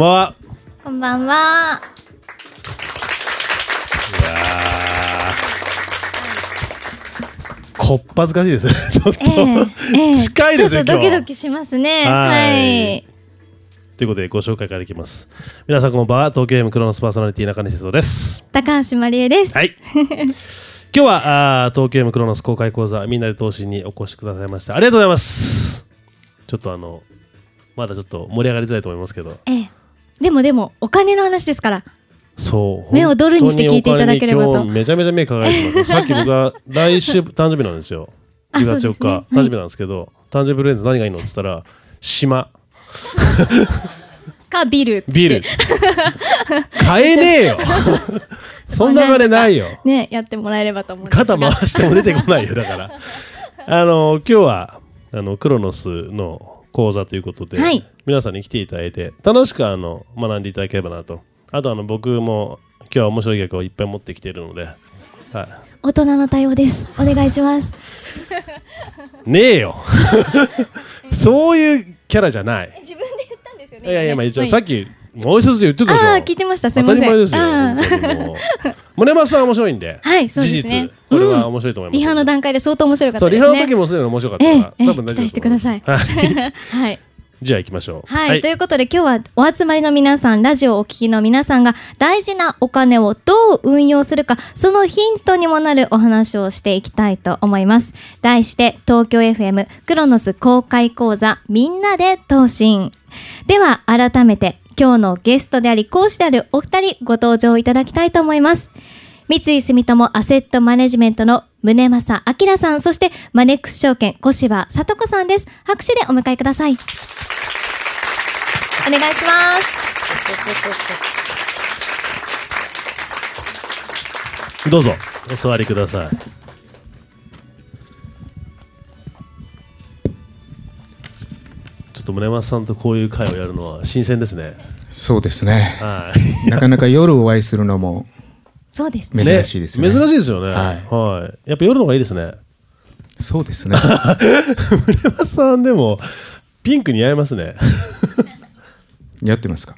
んばんは。こんばんは。いやーこっぱずかしいですね。ちょっと、ええええ近いですね。ちょっとドキドキしますね。ははいい。ということでご紹介からいきます。皆さんこんばんは。東京 M クロノスパーソナリティ中西哲です。高橋まりえです。はい。今日はあー東京 M クロノス公開講座みんなで投資にお越しくださいましてありがとうございます。ちょっとあのまだちょっと盛り上がりづらいと思いますけど、ええ。でもでも、お金の話ですから。そう。目をドルにして聞いていただければとめちゃめちゃ目輝いてます。さっき僕が来週誕生日なんですよ。あ10月4日、ねはい誕生日なんですけど、誕生日プレゼント何がいいのって言ったら島 か、ビル。ビール買えねえよ。そんな金ないよ。ね、やってもらえればと思うんですが。肩回しても出てこないよだからあの今日はあのクロノスの講座ということで、はい。皆さんに来ていただいて楽しくあの学んでいただければなと。あとあの僕も今日は面白い企画をいっぱい持ってきているので、は大人の対応です。お願いします。い、ねえよ。そういうキャラじゃない。自分で言ったんですよいやいやまあ一応はいさっきもう一つで言ってたじゃん聞いてました。す当みません。たり前ですよもう宗松さん面白いんではい、そうです事ね実。これは面白いと思います、リハの段階で相当面白かったそうリですね。ハの時もすでに面白かったから、多分大丈夫してくださいはいはい。じゃあ行きましょう。はい、ということで今日はお集まりの皆さん、ラジオをお聞きの皆さんが大事なお金をどう運用するか、そのヒントにもなるお話をしていきたいと思います。題して、東京 FM クロノス公開講座みんなで投信。では、改めて今日のゲストであり講師であるお二人ご登場いただきたいと思います。三井住友アセットマネジメントの宗正明さん、そしてマネックス証券小柴聡子さんです。拍手でお迎えください。お願いします。どうぞお座りください。ちょっと宗松さんとこういう会をやるのは新鮮ですね。そうですね。はい。なかなか夜お会いするのもそうですね。珍しいですね。珍しいですよね。ははい。やっぱ夜の方がいいですね。そうですね。宗松さんでもピンク似合いますね。やってますか？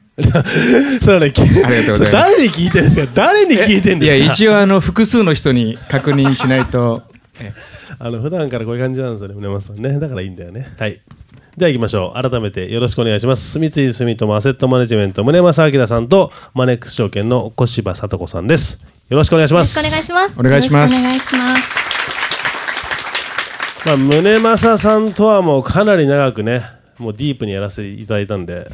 それはね、きありがとうございます誰に聞いてるんですか？誰に聞いてるんいやですか？一応あの複数の人に確認しないと。えあの普段からこういう感じなんですよね、宗松さんね。だからいいんだよね。はい。では行きましょう。改めてよろしくお願いします。三井住友アセットマネジメント宗正明さんとマネックス証券の小柴聡子さんです。よろしくお願いします。よろしくお願いします。お願いしますお願いします。まあ宗正さんとはもうかなり長くね、もうディープにやらせていただいたんで、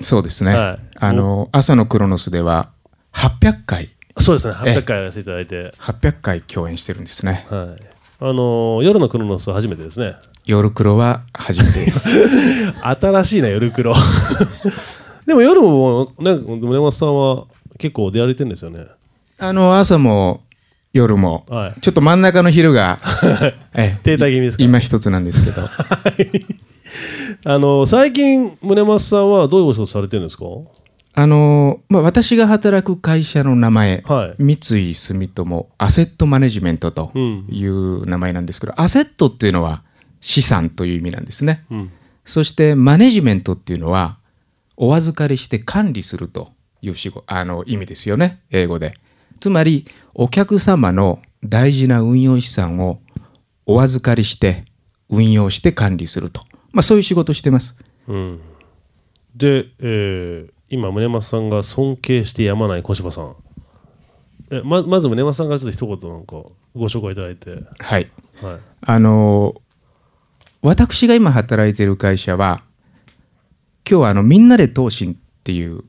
そうですね。はいあの朝のクロノスでは800回そうですね、ええ800回やらせていただいて、800回共演してるんですね。はい。あのー夜のクロノスは初めてですね。夜黒は初めてです。新しいな夜黒。でも夜もね宗松さんは結構出歩いてるんですよね。あの朝も夜も、はい。ちょっと真ん中の昼が、ええ停滞気味ですか？今一つなんですけど。あの最近宗松さんはどういうお仕事されてるんですか？あのまあ、私が働く会社の名前、はい。三井住友アセットマネジメントとうん。いう名前なんですけど、アセットっていうのは資産という意味なんですね。うん。そしてマネジメントっていうのはお預かりして管理するという仕事あの意味ですよね。英語で。つまりお客様の大事な運用資産をお預かりして運用して管理すると、まあ、そういう仕事をしてます。うん。で、えー今宗松さんが尊敬してやまない小柴さん。えままず宗松さんからちょっと一言なんかご紹介いただいて。はい。はい。あの私が今働いている会社は今日はあのみんなで投信っていう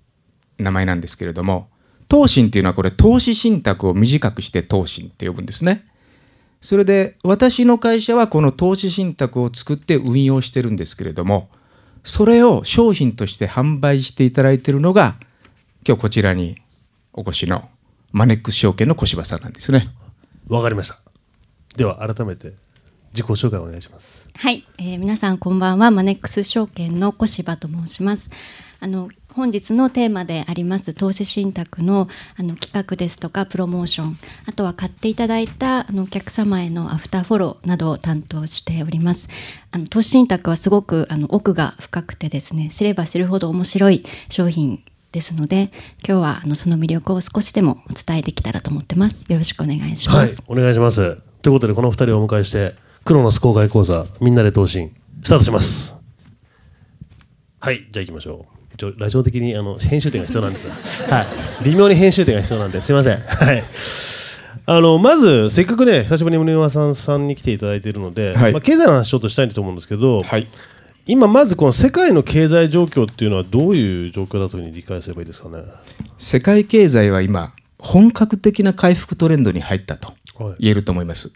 名前なんですけれども投信っていうのはこれ投資信託を短くして投信って呼ぶんですね。それで私の会社はこの投資信託を作って運用してるんですけれどもそれを商品として販売していただいているのが今日こちらにお越しのマネックス証券の小柴さんなんですね。わかりました。では改めて自己紹介お願いします。はい、えー皆さんこんばんは。マネックス証券の小柴と申します。あの本日のテーマであります投資信託のあの企画ですとかプロモーション。あとは買っていただいたあのお客様へのアフターフォローなどを担当しております。あの投資信託はすごくあの奥が深くてですね知れば知るほど面白い商品ですので今日はあのその魅力を少しでもお伝えできたらと思ってます。よろしくお願いします、はい、お願いします。ということで、この2人をお迎えして、クロノス公開講座、みんなで投信、スタートします。はい、じゃあ行きましょう。一応、ラジオ的にあの編集点が必要なんです。はい、微妙に編集点が必要なんで、すいません。はい。あのまず、せっかくね、久しぶりに宗山さんさんに来ていただいているので、はいまあ、経済の話ちょっとしたいと思うんですけど、はい。今、まずこの世界の経済状況っていうのは、どういう状況だというふうに理解すればいいですかね？世界経済は今、本格的な回復トレンドに入ったとはい言えると思います。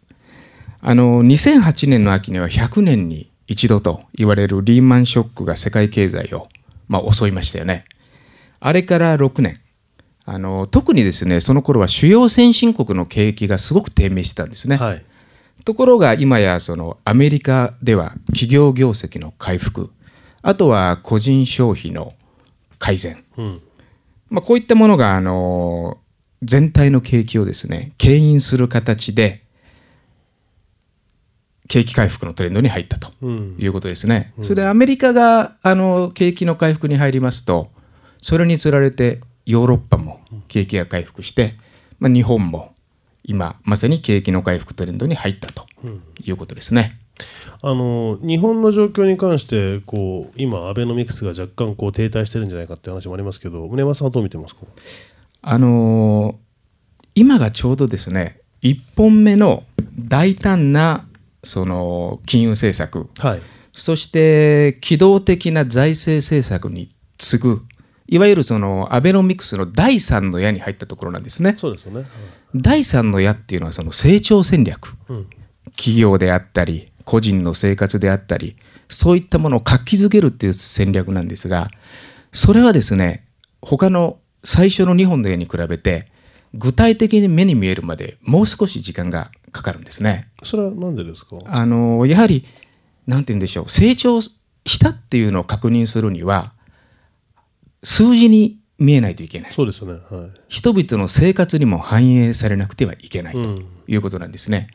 あの、2008年の秋には100年に一度と言われるリーマンショックが世界経済を、まあ、襲いましたよね。あれから6年。あの、特にですね、その頃は主要先進国の景気がすごく低迷してたんですね。はい。ところが今やそのアメリカでは企業業績の回復、あとは個人消費の改善、うん。まあ、こういったものがあの全体の景気をですね牽引する形で景気回復のトレンドに入ったとうん。いうことですね。それでアメリカがあの景気の回復に入りますとそれにつられてヨーロッパも景気が回復して、まあ、日本も今まさに景気の回復トレンドに入ったということですね。あの日本の状況に関してこう今、アベノミクスが若干こう停滞してるんじゃないかって話もありますけど、宗山さんはどう見てますか？あのー今がちょうどですね1本目の大胆なその金融政策。はい、そして機動的な財政政策に次ぐいわゆるそのアベノミクスの第三の矢に入ったところなんですね。そうですよね。はい。第三の矢っていうのはその成長戦略。うん。企業であったり個人の生活であったりそういったものを活気づけるっていう戦略なんですがそれはですね他の最初の2本の矢に比べて具体的に目に見えるまでもう少し時間がかかるんですね。それはなんでですか？あのやはりなんて言うんでしょう成長したっていうのを確認するには数字に見えないといけないそうですよね。はい人々の生活にも反映されなくてはいけないとうんいうことなんですね。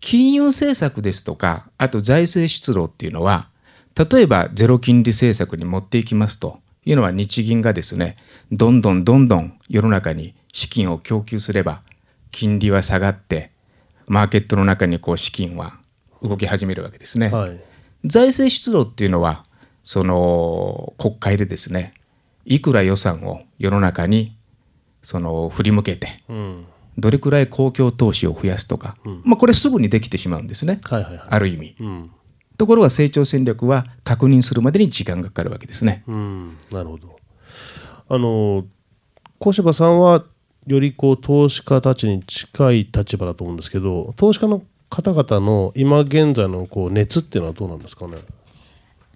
金融政策ですとかあと財政出動っていうのは例えばゼロ金利政策に持っていきますというのは日銀がですねどんどんどんどん世の中に資金を供給すれば金利は下がってマーケットの中にこう資金は動き始めるわけですね。はい財政出動っていうのはその国会でですねいくら予算を世の中にその振り向けてうんどれくらい公共投資を増やすとか、まあ、これすぐにできてしまうんですね、はいはいはいある意味。うんところが成長戦略は確認するまでに時間がかかるわけですね。うんなるほど。あの小柴さんはよりこう投資家たちに近い立場だと思うんですけど、投資家の方々の今現在のこう熱っていうのはどうなんですかね？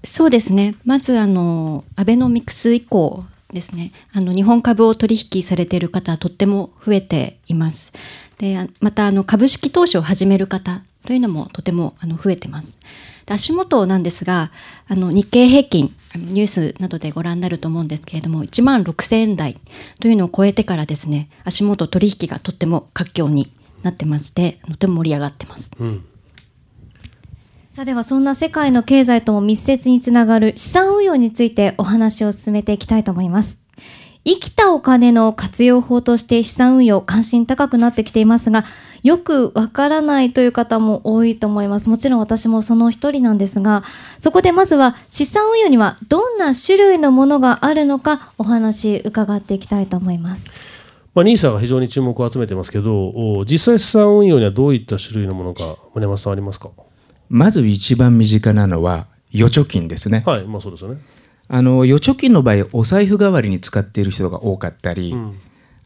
そうですね。まずあのアベノミクス以降ですね。あの日本株を取引されている方はとっても増えています。で、またあの株式投資を始める方というのもとてもあの増えてます。で足元なんですが、あの日経平均ニュースなどでご覧になると思うんですけれども、1万6000円台というのを超えてからですね、足元取引がとっても活況になってまして、とても盛り上がってます。うんさあではそんな世界の経済とも密接につながる資産運用についてお話を進めていきたいと思います。生きたお金の活用法として資産運用関心高くなってきていますが、よくわからないという方も多いと思います。もちろん私もその一人なんですが、そこでまずは資産運用にはどんな種類のものがあるのかお話伺っていきたいと思います。まあ、ニーサが非常に注目を集めてますけど、お実際資産運用にはどういった種類のものが宗山さんありますか？まず一番身近なのは預貯金ですね。はい、まあそうですよね。あの預貯金の場合お財布代わりに使っている人が多かったり、ん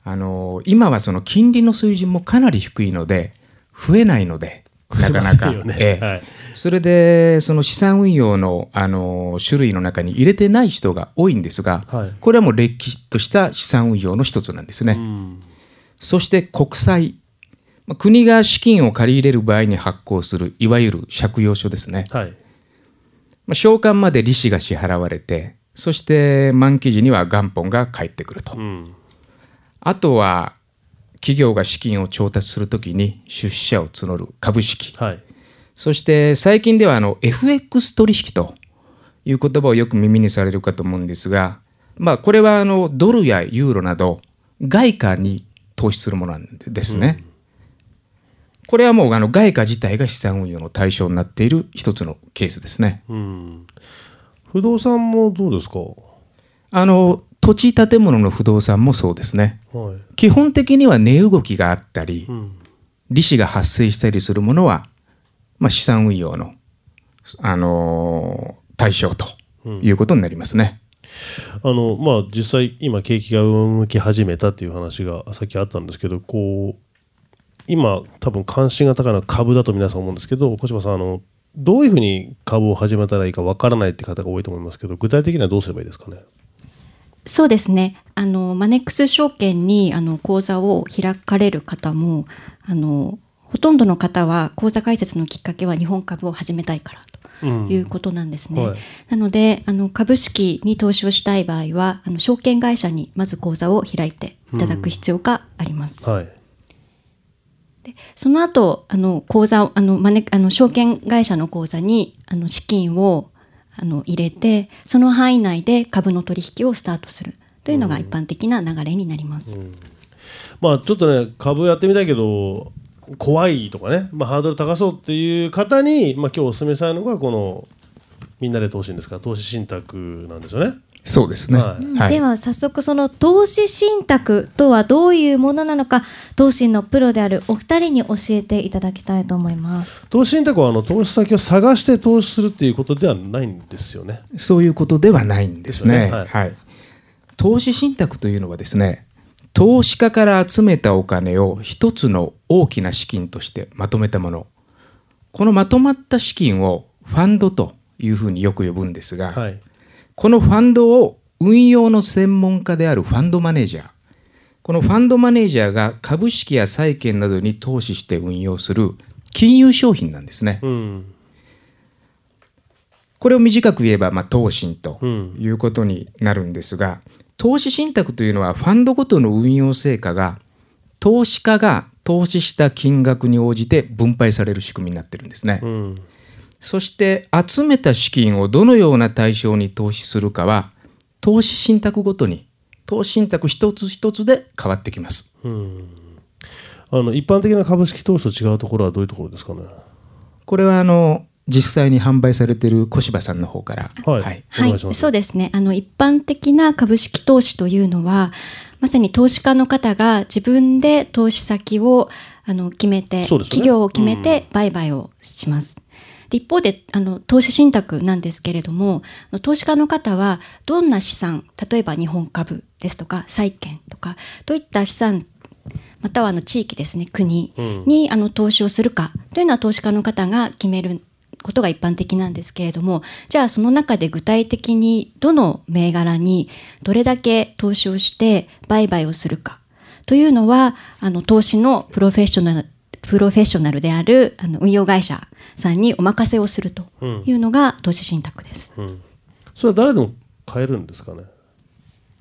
あの今はその金利の水準もかなり低いので増えないのでなかなか、ねええはいそれでその資産運用のあの種類の中に入れてない人が多いんですが、はいこれはもうれっきとした資産運用の一つなんですね。うんそして国債まあ国が資金を借り入れる場合に発行するいわゆる借用書ですね。はい。まあ、償還まで利子が支払われてそして満期時には元本が返ってくると。うんあとは企業が資金を調達するときに出資者を募る株式。はいそして最近ではあの FX 取引という言葉をよく耳にされるかと思うんですが、まあ、これはあのドルやユーロなど外貨に投資するものなんですね。これはもうあの外貨自体が資産運用の対象になっている一つのケースですね。うん不動産もどうですか？あの土地建物の不動産もそうですね。はい基本的には値動きがあったりうん利子が発生したりするものは、まあ、資産運用の、あのー対象ということになりますね。あのまあ実際今景気が上向き始めたっていう話がさっきあったんですけどこう今多分関心が高いのは株だと皆さん思うんですけど小柴さんあのどういうふうに株を始めたらいいかわからないって方が多いと思いますけど具体的にはどうすればいいですかね？そうですね。あの、マネックス証券に、あの、口座を開かれる方も、あの、ほとんどの方は、口座開設のきっかけは日本株を始めたいからとうんいうことなんですね。はいなので、あの、株式に投資をしたい場合は、あの、証券会社にまず口座を開いていただく必要があります。はいその後、あの、口座を、あの、マネ、あの、証券会社の口座に、あの、資金を、あの、入れて、その範囲内で株の取引をスタートするというのが一般的な流れになります。まあちょっとね株やってみたいけど怖いとかね、まあ、ハードル高そうっていう方に、まあ、今日お勧めしたいのがこのみんなで投資ですから投資信託なんですよね。そうですね。はいはいでは早速その投資信託とはどういうものなのか投資のプロであるお二人に教えていただきたいと思います。投資信託はあの投資先を探して投資するっていうことではないんですよね。そういうことではないんですね。ですねはいはい。投資信託というのはですね、投資家から集めたお金を一つの大きな資金としてまとめたもの。このまとまった資金をファンドというふうによく呼ぶんですが、はい。このファンドを運用の専門家であるファンドマネージャー。このファンドマネージャーが株式や債券などに投資して運用する金融商品なんですね。うん。これを短く言えば、まあ、投信とうんいうことになるんですが、投資信託というのはファンドごとの運用成果が投資家が投資した金額に応じて分配される仕組みになってるんですね。うん。そして集めた資金をどのような対象に投資するかは投資信託ごとに投資信託一つ一つで変わってきます。うん。あの一般的な株式投資と違うところはどういうところですかね？これはあの実際に販売されている小柴さんの方から、はい。おはい、願いします。そうですね。あの、一般的な株式投資というのは、まさに投資家の方が自分で投資先をあの決めて、そうですね企業を決めて売買をします。で一方であの投資信託なんですけれども投資家の方はどんな資産例えば日本株ですとか債券とかといった資産またはあの地域ですね国にあの投資をするかというのは投資家の方が決めることが一般的なんですけれどもじゃあその中で具体的にどの銘柄にどれだけ投資をして売買をするかというのはあの投資のプロフェッショナルプロフェッショナルであるあの運用会社さんにお任せをするというのが投資信託です。うん。それは誰でも買えるんですかね？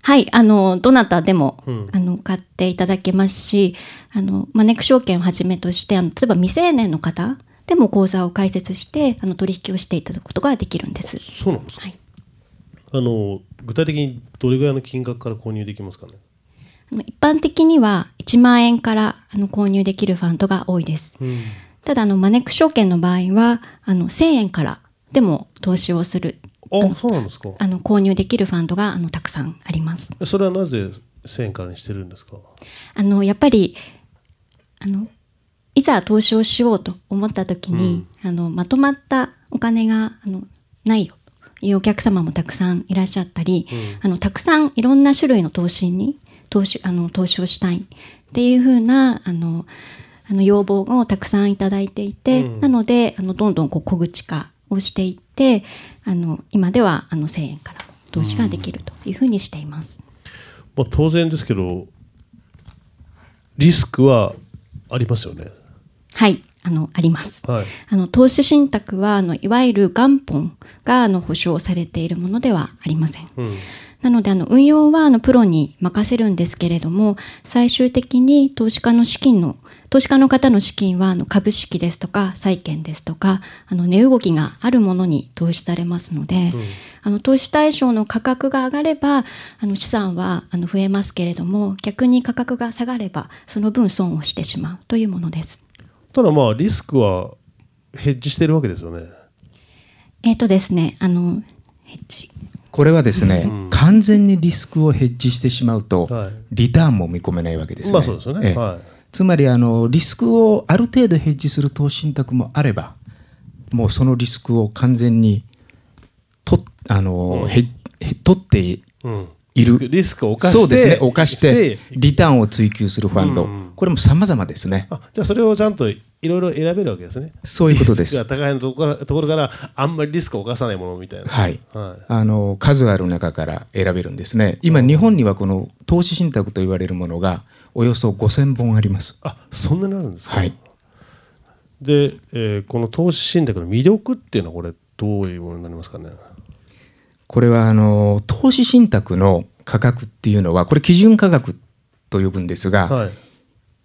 はい、あの、どなたでも、うんあの、買っていただけますし、あの、マネック証券をはじめとして、あの、例えば未成年の方でも口座を開設して、あの、取引をしていただくことができるんです。そうなんですか？はい。あの具体的にどれぐらいの金額から購入できますかね？一般的には1万円からあの購入できるファンドが多いです。うん。ただ、あの、マネック証券の場合は、あの、1000円からでも投資をする、あ、そうなんですか。あの、購入できるファンドが、あの、たくさんあります。それはなぜ1000円からにしてるんですか？あのやっぱりあのいざ投資をしようと思った時に、あのまとまったお金があのないよというお客様もたくさんいらっしゃったり、あのたくさんいろんな種類の投資に投資あの投資をしたいっていうふうなあのあの要望をたくさんいただいていて、うんなのであのどんどんこう小口化をしていってあの今ではあの1000円から投資ができるというふうにしています。まあ当然ですけどリスクはありますよね。はい、あのあります。はいあの投資信託はあのいわゆる元本があの保証されているものではありません。うんなのであの運用はあのプロに任せるんですけれども最終的に投資家の資金の投資家の方の資金はあの株式ですとか債券ですとかあの値動きがあるものに投資されますので、あの投資対象の価格が上がればあの資産はあの増えますけれども逆に価格が下がればその分損をしてしまうというものです。ただまあリスクはヘッジしてるわけですよねえっ、とですねあのヘッジこれはですね、うん。完全にリスクをヘッジしてしまうと、はい。リターンも見込めないわけですね。まあそうですよね。ええ。はい。つまりあのリスクをある程度ヘッジする投資信託もあればもうそのリスクを完全にとあの、うん。へへ取っていうん。るリスクを冒してそうですね。犯してリターンを追求するファンド、うん。これも様々ですね。あじゃあそれをちゃんといろいろ選べるわけですね。そういうことです。リスクが高いのところからところからあんまりリスクを犯さないものみたいな。はい。はい。あの数ある中から選べるんですね。今日本にはこの投資信託と言われるものがおよそ5000本あります。あそんなになるんですか？はい。で、えーこの投資信託の魅力っていうのはこれどういうものになりますかね？これはあの投資信託の価格っていうのはこれ基準価格と呼ぶんですが、はい。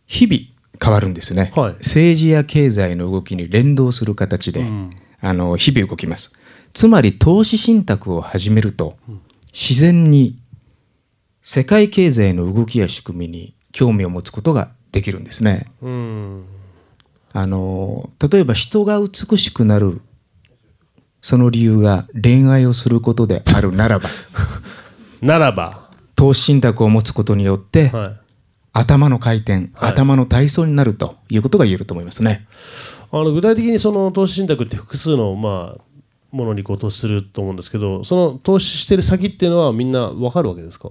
日々変わるんですね、はい。政治や経済の動きに連動する形で、うん。あの日々動きます。つまり投資信託を始めると、自然に世界経済の動きや仕組みに興味を持つことができるんですね。うん。あの例えば人が美しくなるその理由が恋愛をすることであるならば ならば、投資信託を持つことによって、はい、頭の回転、はい頭の体操になるということが言えると思いますね。あの具体的にその投資信託って複数のまあものにこう投資すると思うんですけどその投資してる先っていうのはみんな分かるわけですか？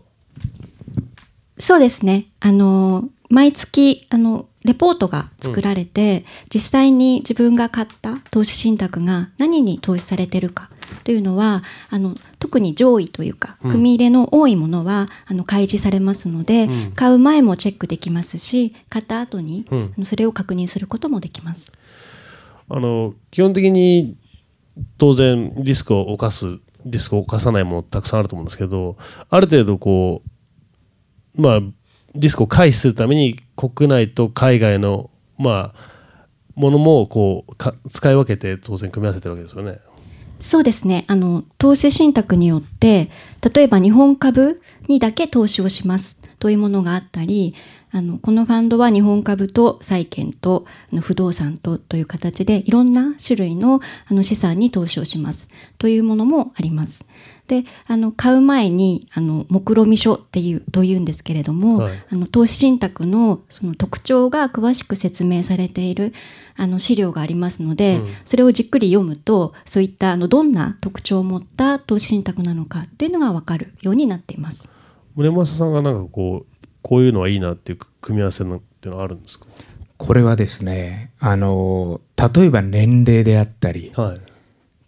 そうですね。あの毎月あのレポートが作られて、実際に自分が買った投資信託が何に投資されてるかというのはあの特に上位というかうん組み入れの多いものは、あの開示されますので、うん買う前もチェックできますし買った後に、うんそれを確認することもできます。あの基本的に当然リスクを犯すリスクを犯さないものたくさんあると思うんですけどある程度こうまあリスクを回避するために国内と海外のまあものもこうか使い分けて当然組み合わせてるわけですよね。そうですね。あの投資信託によって例えば日本株にだけ投資をします。というものがあったりあのこのファンドは日本株と債券と不動産とという形でいろんな種類のあの資産に投資をします。というものもあります。であの買う前にあの目論見書っていうというんですけれども、はい。あの投資信託のその特徴が詳しく説明されているあの資料がありますので、うん。それをじっくり読むとそういったあのどんな特徴を持った投資信託なのかっていうのが分かるようになっています。宗正さんがなんかこうこういうのはいいなっていう組み合わせのっていうのはあるんですか？これはですね、あの例えば年齢であったり、はい、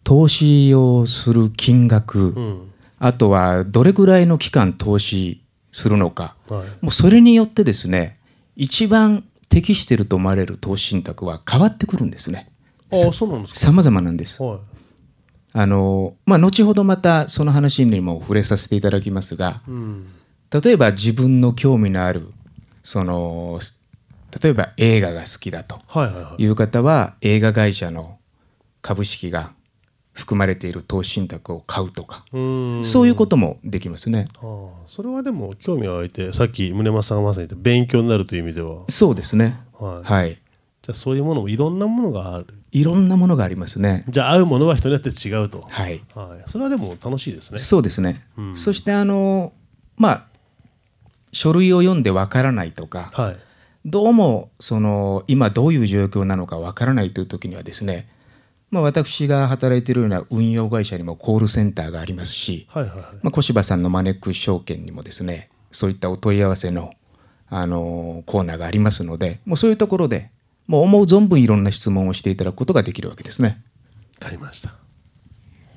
投資をする金額、うん。あとはどれぐらいの期間投資するのか、はい、もうそれによってですね、一番適していると思われる投資信託は変わってくるんですね。ああそうなんですか。様々なんです。はい。あのまあ、後ほどまたその話にも触れさせていただきますが、うん。例えば自分の興味のあるその例えば映画が好きだという方は映画会社の株式が含まれている投資信託を買うとか、うんそういうこともできますね。ああそれはでも興味が湧いてさっき宗正さんがまさに言った勉強になるという意味では、そうですね。はいはい。じゃあそういうものもいろんなものがあるいろんなものがありますね。じゃあ合うものは人によって違うと、はい。はい、それはでも楽しいですねそうですね。うんそしてあのまあ書類を読んでわからないとか、はいどうもその今どういう状況なのかわからないという時にはですね、まあ、私が働いているような運用会社にもコールセンターがありますし、はいはいはいまあ、小柴さんのマネックス証券にもですねそういったお問い合わせの、あのコーナーがありますのでもうそういうところでもう思う存分いろんな質問をしていただくことができるわけですね。わかりました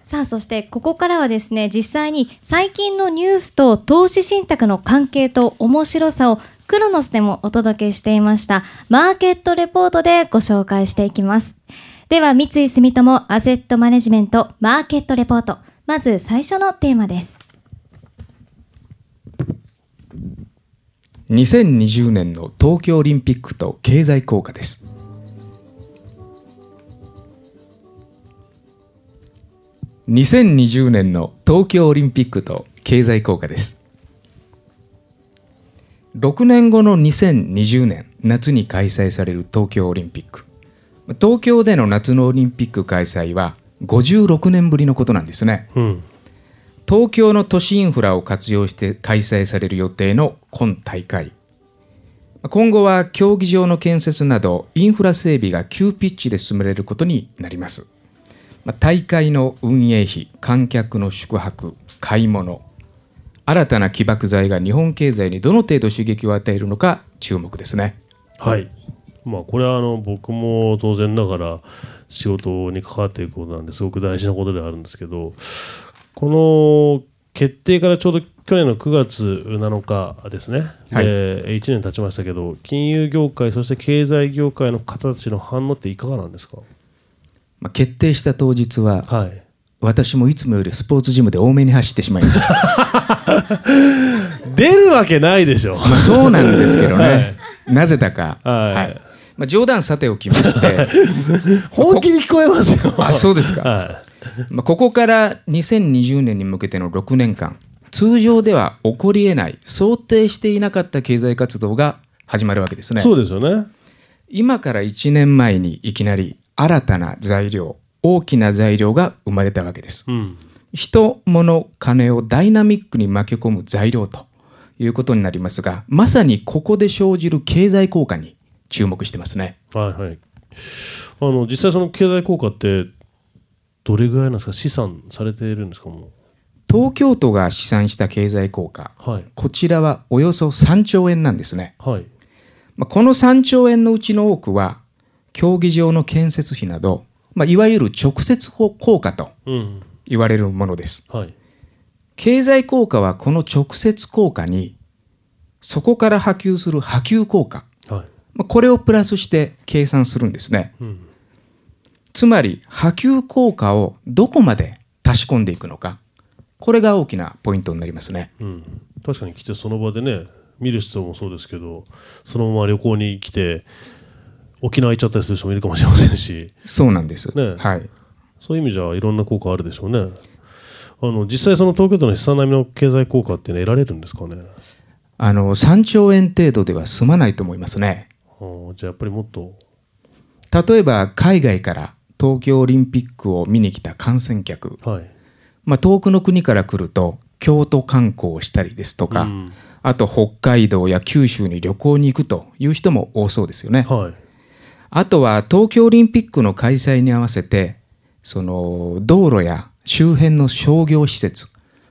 さあそしてここからはですね実際に最近のニュースと投資信託の関係と面白さをクロノスでもお届けしていましたマーケットレポートでご紹介していきます。では、三井住友アセットマネジメントマーケットレポート。まず最初のテーマです。2020年の東京オリンピックと経済効果です2020年の東京オリンピックと経済効果です6年後の2020年夏に開催される東京オリンピック東京での夏のオリンピック開催は56年ぶりのことなんですねうん。東京の都市インフラを活用して開催される予定の今大会今後は競技場の建設などインフラ整備が急ピッチで進められることになりますまあ大会の運営費観客の宿泊買い物新たな起爆剤が日本経済にどの程度刺激を与えるのか注目ですねはい。まあこれはあの僕も当然ながら仕事に関わっていくことなんですごく大事なことではあるんですけどこの決定からちょうど去年の9月7日ですね、はい。で1年経ちましたけど金融業界そして経済業界の方たちの反応っていかがなんですか？まあ決定した当日ははい。私もいつもよりスポーツジムで多めに走ってしまいました。出るわけないでしょ。まあそうなんですけどね、はい。なぜだか、はいまあ、冗談さておきまして 本気に聞こえますよ。あそうですか、はまあ、ここから2020年に向けての6年間通常では起こりえない想定していなかった経済活動が始まるわけですい、ね。そうですよね。今から1年前にいきなり新たな材料大きな材料が生まれたわけです。うん。人物金をダイナミックに巻き込む材料ということになりますがまさにここで生じる経済効果に注目してますね。はいはい。あの実際その経済効果ってどれぐらいなんですか？試算されているんですか？も東京都が試算した経済効果。うはい。こちらはおよそ3兆円なんですね。はい。まあこの3兆円のうちの多くは競技場の建設費など、まあ、いわゆる直接効果とうん。言われるものです。はい。経済効果はこの直接効果にそこから波及する波及効果これをプラスして計算するんですね。うんつまり波及効果をどこまで足し込んでいくのか。これが大きなポイントになりますね。うん。確かに来てその場でね見る人もそうですけどそのまま旅行に来て沖縄行っちゃったりする人もいるかもしれませんし。そうなんです、ね。はい。そういう意味じゃいろんな効果あるでしょうね。あの実際その東京都の資産並みの経済効果っていうのは得られるんですかね？あの3兆円程度では済まないと思いますねじゃあやっぱりもっと。例えば海外から東京オリンピックを見に来た観戦客、はい。まあ、遠くの国から来ると京都観光をしたりですとか、うん。あと北海道や九州に旅行に行くという人も多そうですよね。はい。あとは東京オリンピックの開催に合わせてその道路や周辺の商業施設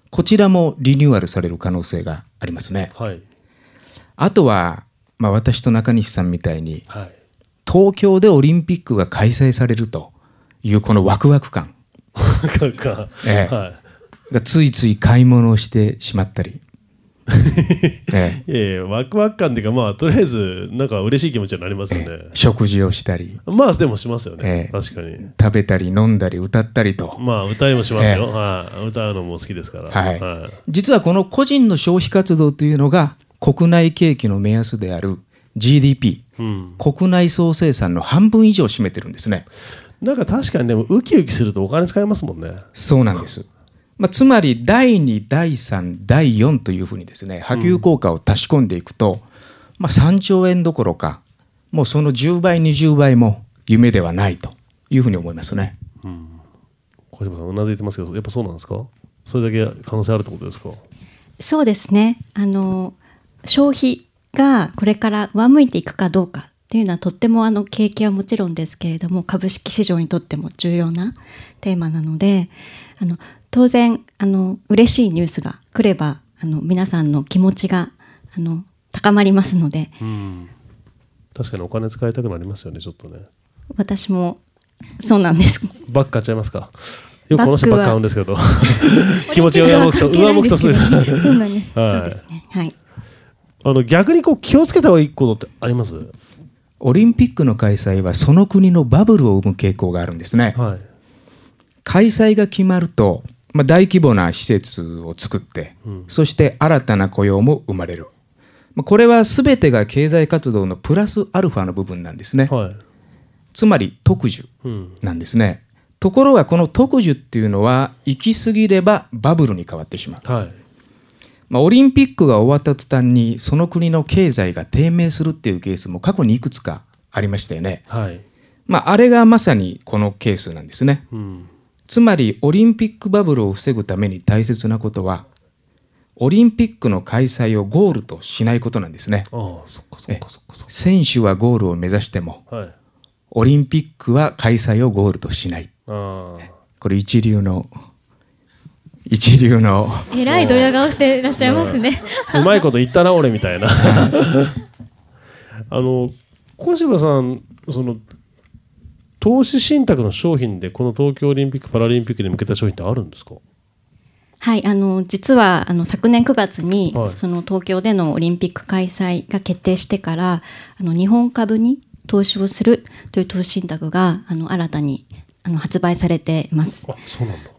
こちらもリニューアルされる可能性がありますね。はい。あとは、まあ、私と中西さんみたいにはい。東京でオリンピックが開催されるというこのワクワク感。ええ。はがついつい買い物をしてしまったり、ええ。い、いやいやワクワク感っていうかまあとりあえずなんか嬉しい気持ちになりますよね、食事をしたり。まあでもしますよね、ええ。確かに。食べたり飲んだり歌ったりと。まあ歌いもしますよ、ええ。はい、歌うのも好きですから。はい。はい。実はこの個人の消費活動というのが国内景気の目安である GDP うん、国内総生産の半分以上を占めてるんですね。なんか確かにでもウキウキするとお金使えますもんね。そうなんです、まあ、つまり第2第3第4というふうにですね波及効果を足し込んでいくと、まあ、3兆円どころかもうその10倍20倍も夢ではないというふうに思いますね。小島さんうなずいてますけどやっぱそうなんですか？それだけ可能性あるってことですか？そうですね。あの消費がこれから上向いていくかどうかっていうのはとってもあの景気はもちろんですけれども株式市場にとっても重要なテーマなのであの当然あの嬉しいニュースが来ればあの皆さんの気持ちがあの高まりますので。うん。確かにお金使いたくなりますよねちょっとね。私もそうなんです。バッグ買っちゃいますか。よくこの人バッグ買うんですけど。気持ちが上上向くと上向くとすぐ。そうなんです。はい。そうですね。はいあの逆にこう気をつけた方がいいことってあります？オリンピックの開催はその国のバブルを生む傾向があるんですね。はい開催が決まると、まあ、大規模な施設を作って、うんそして新たな雇用も生まれる。まあこれは全てが経済活動のプラスアルファの部分なんですね。はいつまり特需うんなんですね。ところがこの特需っていうのは行き過ぎればバブルに変わってしまう。はいまあ、オリンピックが終わった途端にその国の経済が低迷するっていうケースも過去にいくつかありましたよね。はいまあ、あれがまさにこのケースなんですね。うんつまりオリンピックバブルを防ぐために大切なことはオリンピックの開催をゴールとしないことなんですね。ああそっかそっかそっか選手はゴールを目指してもかはいオリンピックは開催をゴールとしない。ああこれ一流の一流の。えらいドヤ顔していらっしゃいますね。うまいこと言ったな俺みたいな。あの小柴さんその投資信託の商品でこの東京オリンピック・パラリンピックに向けた商品ってあるんですか？はい、あの実はあの昨年9月に、はい。その東京でのオリンピック開催が決定してからあの日本株に投資をするという投資信託があの新たにあの発売されています。あそうなんだ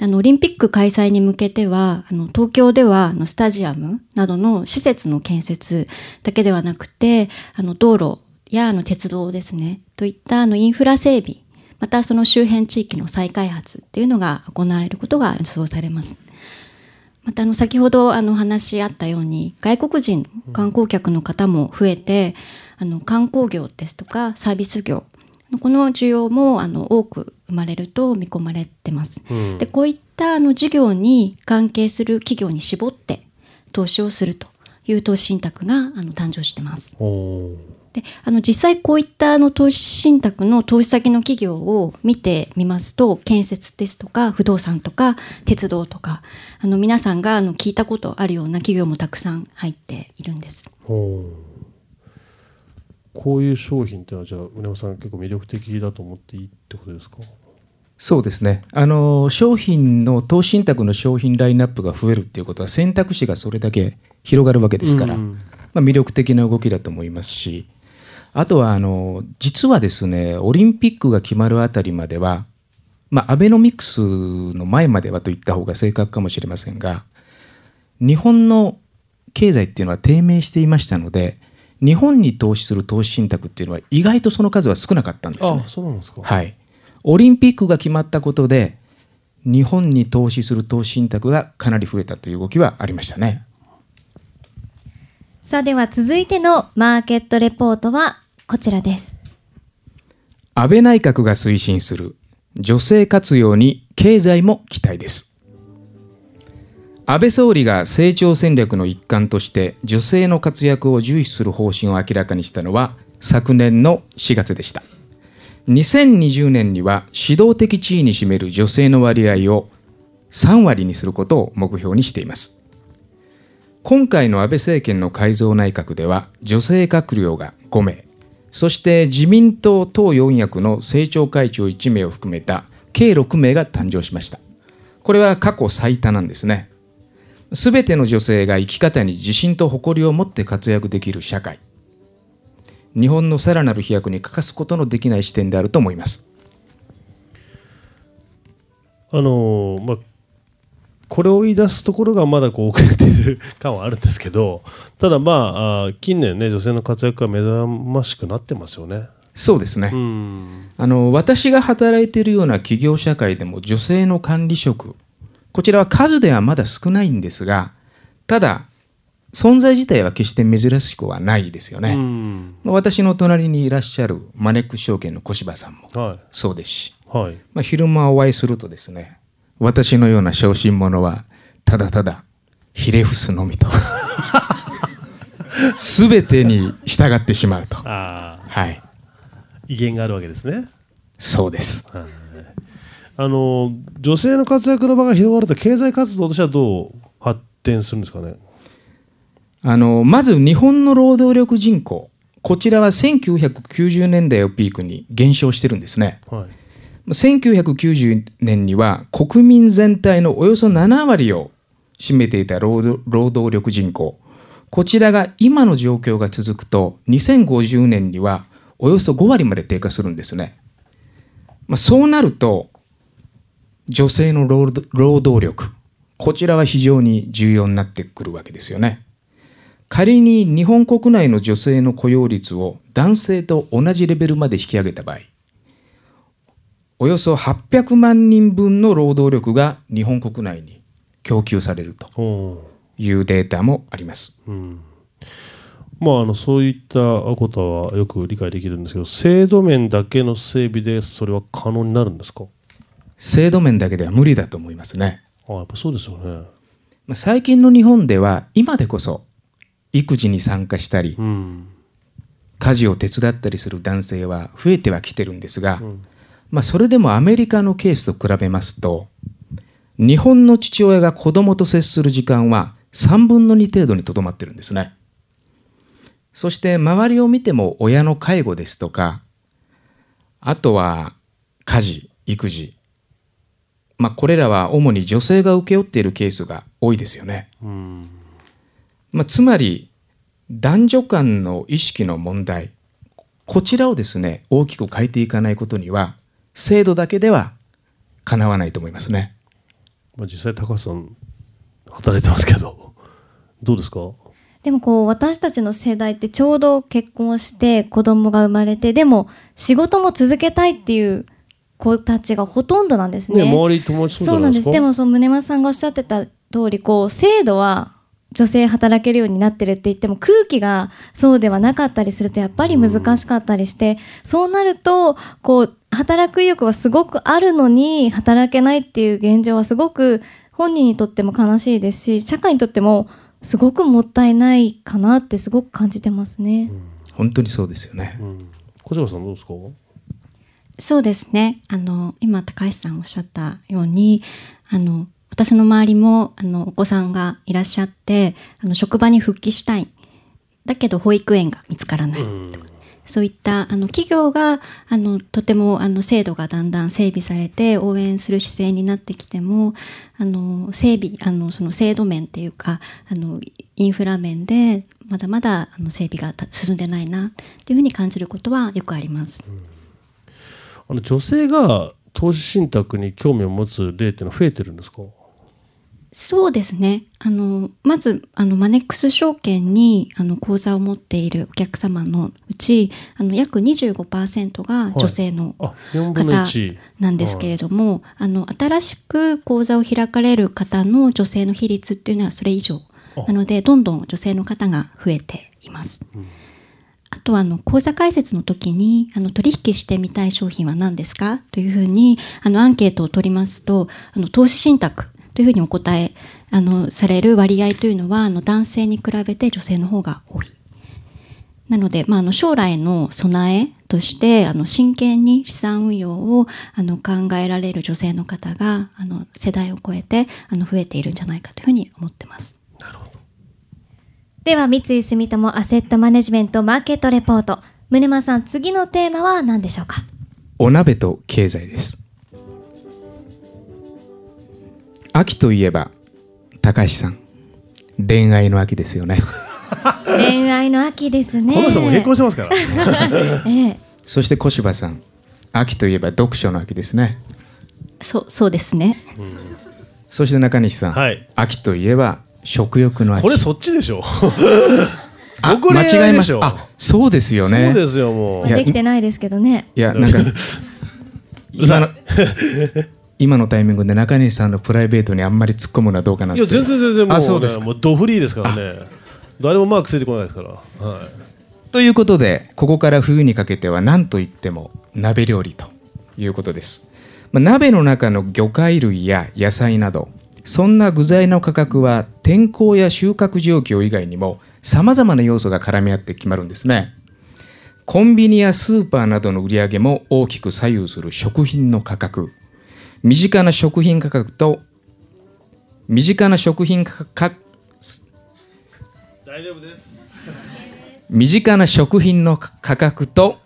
あのオリンピック開催に向けてはあの東京ではあのスタジアムなどの施設の建設だけではなくてあの道路やあの鉄道ですねといったあのインフラ整備またその周辺地域の再開発っていうのが行われることが予想されます。またあの先ほどあのお話あったように外国人観光客の方も増えて、あの観光業ですとかサービス業この需要もあの多く生まれると見込まれてます。うんでこういったあの事業に関係する企業に絞って投資をするという投資信託があの誕生してます。であの実際こういったあの投資信託の投資先の企業を見てみますと建設ですとか不動産とか鉄道とかあの皆さんがあの聞いたことあるような企業もたくさん入っているんです。こういう商品ってのはじゃあ宗山さん結構魅力的だと思っていいってことですか？そうですね。あの商品の投資信託の商品ラインナップが増えるっていうことは選択肢がそれだけ広がるわけですから、うん。まあ、魅力的な動きだと思いますしあとはあの実はですねオリンピックが決まるあたりまでは、まあ、アベノミクスの前まではと言った方が正確かもしれませんが日本の経済っていうのは低迷していましたので日本に投資する投資信託っていうのは意外とその数は少なかったんですねあ。そうなんですかはい、オリンピックが決まったことで日本に投資する投資信託がかなり増えたという動きはありましたね。さあでは続いてのマーケットレポートはこちらです。安倍内閣が推進する女性活用に経済も期待です安倍総理が成長戦略の一環として女性の活躍を重視する方針を明らかにしたのは昨年の4月でした。2020年には指導的地位に占める女性の割合を3割にすることを目標にしています。今回の安倍政権の改造内閣では女性閣僚が5名そして自民党党四役の政調会長1名を含めた計6名が誕生しました。これは過去最多なんですね。すべての女性が生き方に自信と誇りを持って活躍できる社会。日本のさらなる飛躍に欠かすことのできない視点であると思います。あのーまあこれを言い出すところがまだこう遅れている感はあるんですけどただまあ近年ね女性の活躍が目覚ましくなってますよね。そうですね、うん。あの私が働いているような企業社会でも女性の管理職こちらは数ではまだ少ないんですがただ存在自体は決して珍しくはないですようね、ん。まあ私の隣にいらっしゃるマネックス証券の小柴さんもはそうですし、いはい。まあ、昼間お会いするとですね私のような小心者はただただひれ伏すのみと 全てに従ってしまうと。はい。威厳があるわけですね。そうですあのー女性の活躍の場が広がると経済活動としてはどう発展するんですかね？あのまず日本の労働力人口こちらは1990年代をピークに減少してるんですねはい1990年には国民全体のおよそ7割を占めていた労働労働力人口こちらが今の状況が続くと2050年にはおよそ5割まで低下するんですね。まあ、そうなると女性の労働力こちらは非常に重要になってくるわけですよね。仮に日本国内の女性の雇用率を男性と同じレベルまで引き上げた場合およそ800万人分の労働力が日本国内に供給されるとおいうデータもあります。ーうんまああのそういったことはよく理解できるんですけど制度面だけの整備でそれは可能になるんですか？制度面だけでは無理だと思いますね。あやっぱそうですよね。まあ最近の日本では今でこそ育児に参加したりうん。家事を手伝ったりする男性は増えてはきてるんですが、ん。まあ、それでもアメリカのケースと比べますと日本の父親が子供と接する時間は3分の2程度にとどまってるんですね。そして周りを見ても親の介護ですとかあとは家事育児まあこれらは主に女性が請け負っているケースが多いですよね。うん。まあ、つまり男女間の意識の問題。こちらをですね大きく変えていかないことには制度だけではかなわないと思いますね。まあ、実際高橋さん働いてますけどどうですか？でもこう私たちの世代ってちょうど結婚して子供が生まれてでも仕事も続けたいっていう子たちがほとんどなんですね。ね周り友達そうなんですでもその宗間さんがおっしゃってた通りこう制度は女性働けるようになってるって言っても空気がそうではなかったりするとやっぱり難しかったりして、そうなるとこう働く意欲はすごくあるのに働けないっていう現状はすごく本人にとっても悲しいですし社会にとってもすごくもったいないかなってすごく感じてますね。本当にそうですよね。うん小島さんどうですか？そうですね。あの、今、高橋さんおっしゃったように、あの、私の周りも、あの、お子さんがいらっしゃって、あの、職場に復帰したい。だけど、保育園が見つからない。うんそういったあの企業があのとてもあの制度がだんだん整備されて応援する姿勢になってきてもあの整備あのその制度面っていうかあのインフラ面でまだまだあの整備がた進んでないなっていうふうに感じることはよくあります。あの女性が投資信託に興味を持つ例っていうのは増えてるんですか？そうですね。あの、まず、あの、マネックス証券に、あの、口座を持っているお客様のうち、あの、約25%が女性のあ4分の方1なんですけれども、あの、新しく口座を開かれる方の女性の比率っていうのはそれ以上。あなので、どんどん女性の方が増えています。あとは、あの、口座開設の時に、あの、取引してみたい商品は何ですか？というふうに、あの、アンケートを取りますと、あの、投資信託というふうにお答え、あの、される割合というのは、あの、男性に比べて女性の方が多い。なので、まあ、あの将来の備えとしてあの真剣に資産運用をあの考えられる女性の方があの世代を超えてあの増えているんじゃないかというふうに思ってます。では三井住友アセットマネジメントマーケットレポート。宗間さん次のテーマは何でしょうか？お鍋と経済です。秋といえば高橋さん。恋愛の秋ですよね。恋愛の秋ですね。この人も結婚してますから。ええ。そして小柴さん。秋といえば読書の秋ですね。そうそうですね。そして中西さん、はい。秋といえば食欲の秋。これそっちでしょ。あ僕恋愛間違えでしょ。ました。あそうですよね。そうですよもう。できてないですけどね。いやなんか 今の今のタイミングで中西さんのプライベートにあんまり突っ込むのはどうかないって。や全然全然もう,、あそうですか。もうドフリーですからね。誰もマークついてこないですから、はい、ということでここから冬にかけては何といっても鍋料理ということです、まあ、鍋の中の魚介類や野菜などそんな具材の価格は天候や収穫状況以外にもさまざまな要素が絡み合って決まるんですね。コンビニやスーパーなどの売り上げも大きく左右する食品の価格。身近な食品価格と身近な食品価格大丈夫です。身近な食品の価格と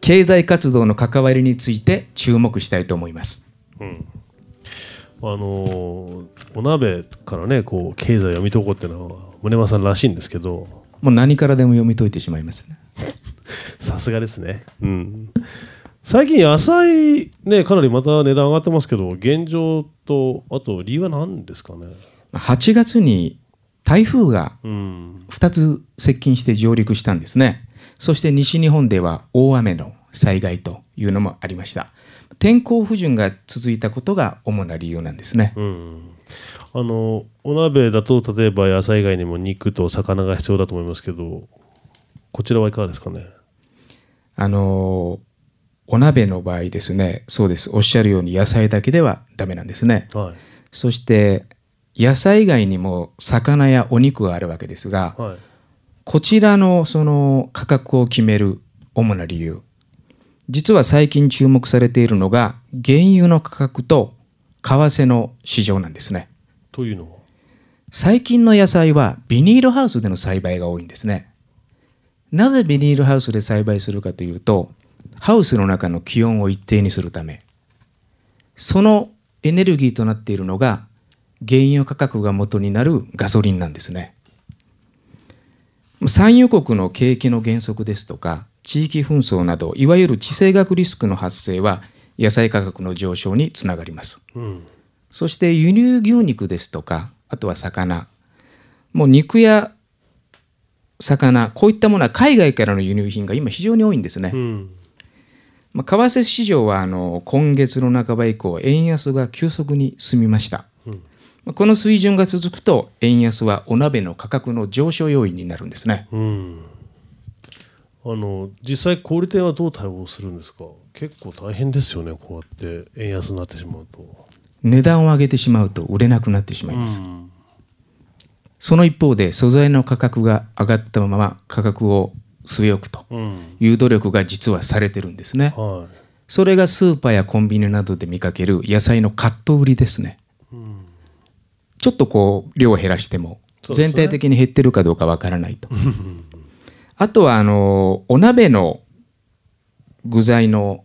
経済活動の関わりについて注目したいと思います。あのーお鍋からねこう経済を見とこうっていうのは宗間さんらしいんですけど。もう何からでも読み解いてしまいますね。さすがですね。うん。最近野菜ねかなりまた値段上がってますけど現状とあと理由は何ですかね？8月に台風がうん。2つ接近して上陸したんですね。そして西日本では大雨の災害というのもありました天候不順が続いたことが主な理由なんですね。うん。あのお鍋だと例えば野菜以外にも肉と魚が必要だと思いますけどこちらはいかがですかね？あのお鍋の場合ですね。そうです。おっしゃるように野菜だけではダメなんですね。はい。そして野菜以外にも魚やお肉があるわけですがはい。こちらのその価格を決める主な理由実は最近注目されているのが原油の価格と為替の市場なんですね。というのは？最近の野菜はビニールハウスでの栽培が多いんですね。なぜビニールハウスで栽培するかというとハウスの中の気温を一定にするため。そのエネルギーとなっているのが原油価格が元になるガソリンなんですね。産油国の景気の減速ですとか地域紛争などいわゆる地政学リスクの発生は野菜価格の上昇につながります。うん。そして輸入牛肉ですとかあとは魚。もう肉や魚こういったものは海外からの輸入品が今非常に多いんですね、うん。まあ、為替市場はあの今月の半ば以降円安が急速に進みました、うん。まあこの水準が続くと円安はお鍋の価格の上昇要因になるんですね。うんあの実際小売店はどう対応するんですか？結構大変ですよねこうやって円安になってしまうと。値段を上げてしまうと売れなくなってしまいます、うん。その一方で素材の価格が上がったまま価格を据え置くとうん。いう努力が実はされてるんですね。はそれがスーパーやコンビニなどで見かける野菜のカット売りですね。い、うん。ちょっとこう量を減らしても全体的に減ってるかどうかわからないとあとはあのお鍋の具材の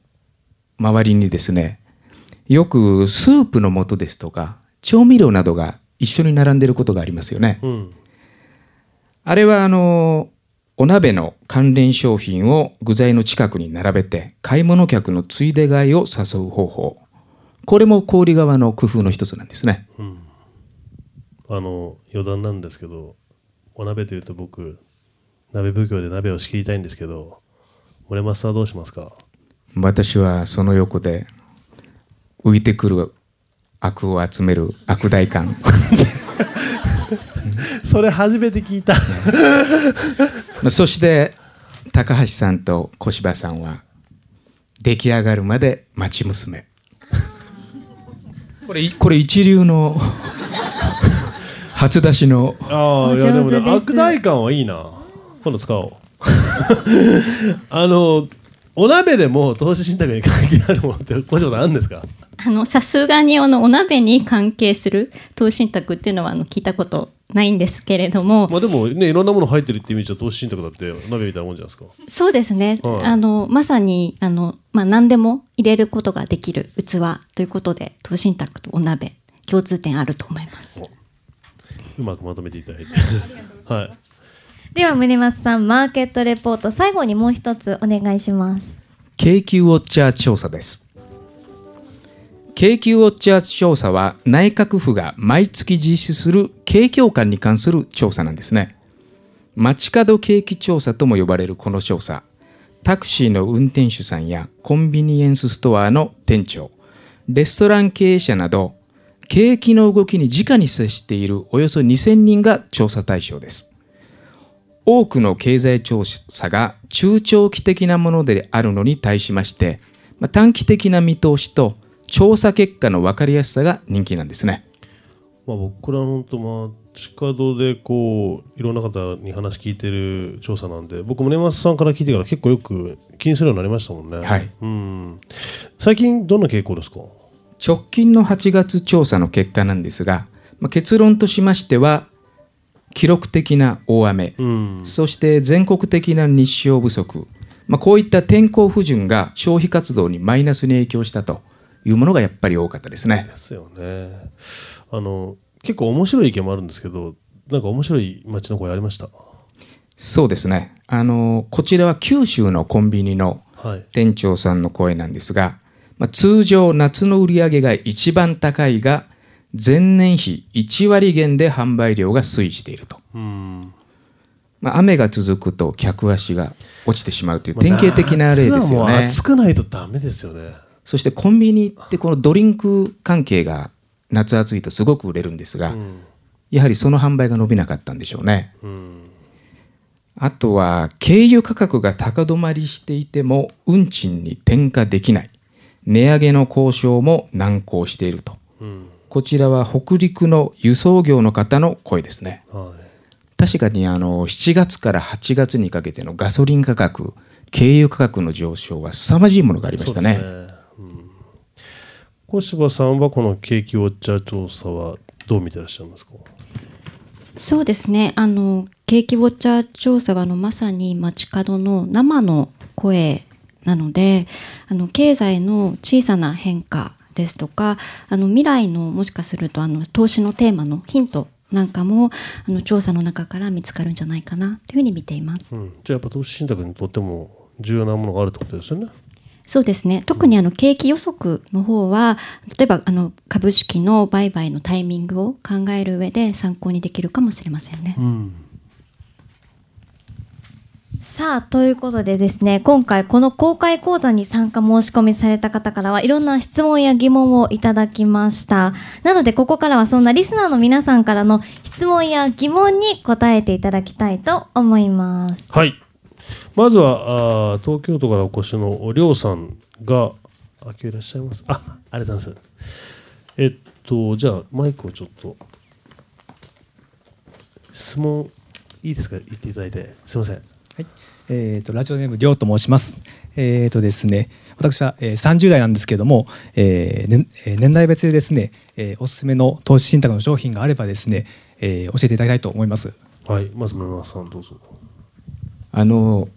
周りにですねよくスープの素ですとか調味料などが一緒に並んでることがありますよね。うん。あれはあのお鍋の関連商品を具材の近くに並べて買い物客のついで買いを誘う方法。これも小売側の工夫の一つなんですね。あの余談なんですけどお鍋というと僕鍋奉行で鍋を仕切りたいんですけど森松さんはどうしますか？私はその横で浮いてくる悪を集める悪大官。それ初めて聞いた。ま あそして高橋さんと小柴さんは出来上がるまで待ち娘。これこれ一流の 初出しの。ああおいやでもね悪大感はいいな今度使おう。あのお鍋でも投資信託に関係あるものって小島さんあるんですか？あのさすがにあのお鍋に関係する投資信託っていうのはあの聞いたことないんですけれども、まあでもねいろんなもの入ってるって意味じゃ投資信託だって鍋みたいなもんじゃないですか。そうですね、はい。あのまさにあの、まあ、何でも入れることができる器ということで投資信託とお鍋共通点あると思います。うまくまとめていただいて。はいでは宗松さんマーケットレポート最後にもう一つお願いします。京急ウォッチャー調査です。京急ウォッチャー調査は内閣府が毎月実施する景況感に関する調査なんですね。街角景気調査とも呼ばれるこの調査。タクシーの運転手さんやコンビニエンスストアの店長レストラン経営者など景気の動きに直に接しているおよそ2000人が調査対象です。多くの経済調査が中長期的なものであるのに対しまして、まあ、短期的な見通しと調査結果の分かりやすさが人気なんですね。まあ、僕ら本当まあ地下道でこういろんな方に話聞いてる調査なんで僕も根松さんから聞いてから結構よく気にするようになりましたもんね、はい。うん、最近どんな傾向ですか？直近の8月調査の結果なんですが、まあ、結論としましては記録的な大雨、うん。そして全国的な日照不足、まあ、こういった天候不順が消費活動にマイナスに影響したというものがやっぱり多かったですね。ですよね。あの結構面白い意見もあるんですけどなんか面白い街の声ありました？そうですね。あの、こちらは九州のコンビニのはい。店長さんの声なんですが、まあ、通常夏の売り上げが一番高いが、前年比1割減で販売量が推移していると。うんまあ、雨が続くと客足が落ちてしまうという典型的な例ですよね。暑くないとダメですよねそしてコンビニってこのドリンク関係が夏暑いとすごく売れるんですが、うんやはりその販売が伸びなかったんでしょうね。うんあとは軽油価格が高止まりしていても運賃に転嫁できない値上げの交渉も難航しているとうんこちらは北陸の輸送業の方の声ですね。はい。確かにあの7月から8月にかけてのガソリン価格軽油価格の上昇は凄まじいものがありましたね。そうですね。うん。小柴さんはこの景気ウォッチャー調査はどう見てらっしゃいますか？そうですね。あの、景気ウォッチャー調査は、あの、まさに街角の生の声なので、あの、経済の小さな変化ですとか、あの、未来のもしかすると、あの、投資のテーマのヒントなんかも、あの、調査の中から見つかるんじゃないかな、というふうに見ています。うん、じゃあやっぱ投資信託にとっても重要なものがあるってことですよね。そうですね。特にあの景気予測の方は、例えばあの株式の売買のタイミングを考える上で参考にできるかもしれませんね。うん、さあということでですね今回この公開講座に参加申し込みされた方からはいろんな質問や疑問をいただきましたなのでここからはそんなリスナーの皆さんからの質問や疑問に答えていただきたいと思いますはい。まずはあ東京都からお越しのりょうさんが、あ、今日いらっしゃいます。あ、ありがとうございます。えっと、じゃあマイクをちょっと、質問いいですか？言っていただいて。すいません。はい、えー、とラジオネームりょうと申します。えーとですね、私は、えー、30代なんですけれども、えー年えー年代別でですね、えーおすすめの投資信託の商品があればですね、えー教えていただきたいと思います。はい。まず、村松さんどうぞ。あの、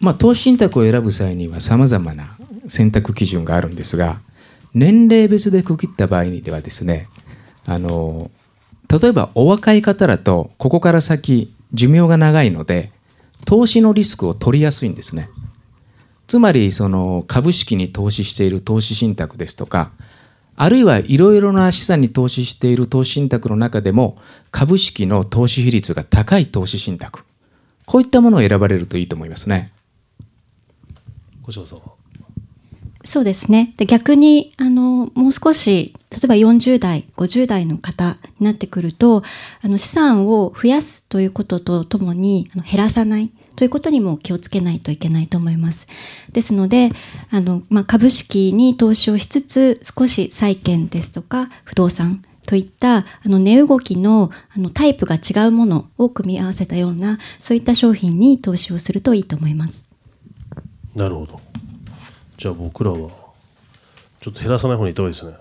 まあ、投資信託を選ぶ際にはさまざまな選択基準があるんですが年齢別で区切った場合にではですねあの例えばお若い方だとここから先寿命が長いので投資のリスクを取りやすいんですねつまりその株式に投資している投資信託ですとかあるいはいろいろな資産に投資している投資信託の中でも株式の投資比率が高い投資信託こういったものを選ばれるといいと思いますね。小柴さんは？そうですね。で逆にあのもう少し例えば40代、50代の方になってくるとあの資産を増やすということとともにあの減らさない。ということにも気をつけないといけないと思います。ですので、あの、まあ、株式に投資をしつつ、少し債券ですとか、不動産といった、あの、値動きの、あの、タイプが違うものを組み合わせたような、そういった商品に投資をするといいと思います。なるほど。じゃあ僕らは、ちょっと減らさない方に行った方がいいですね。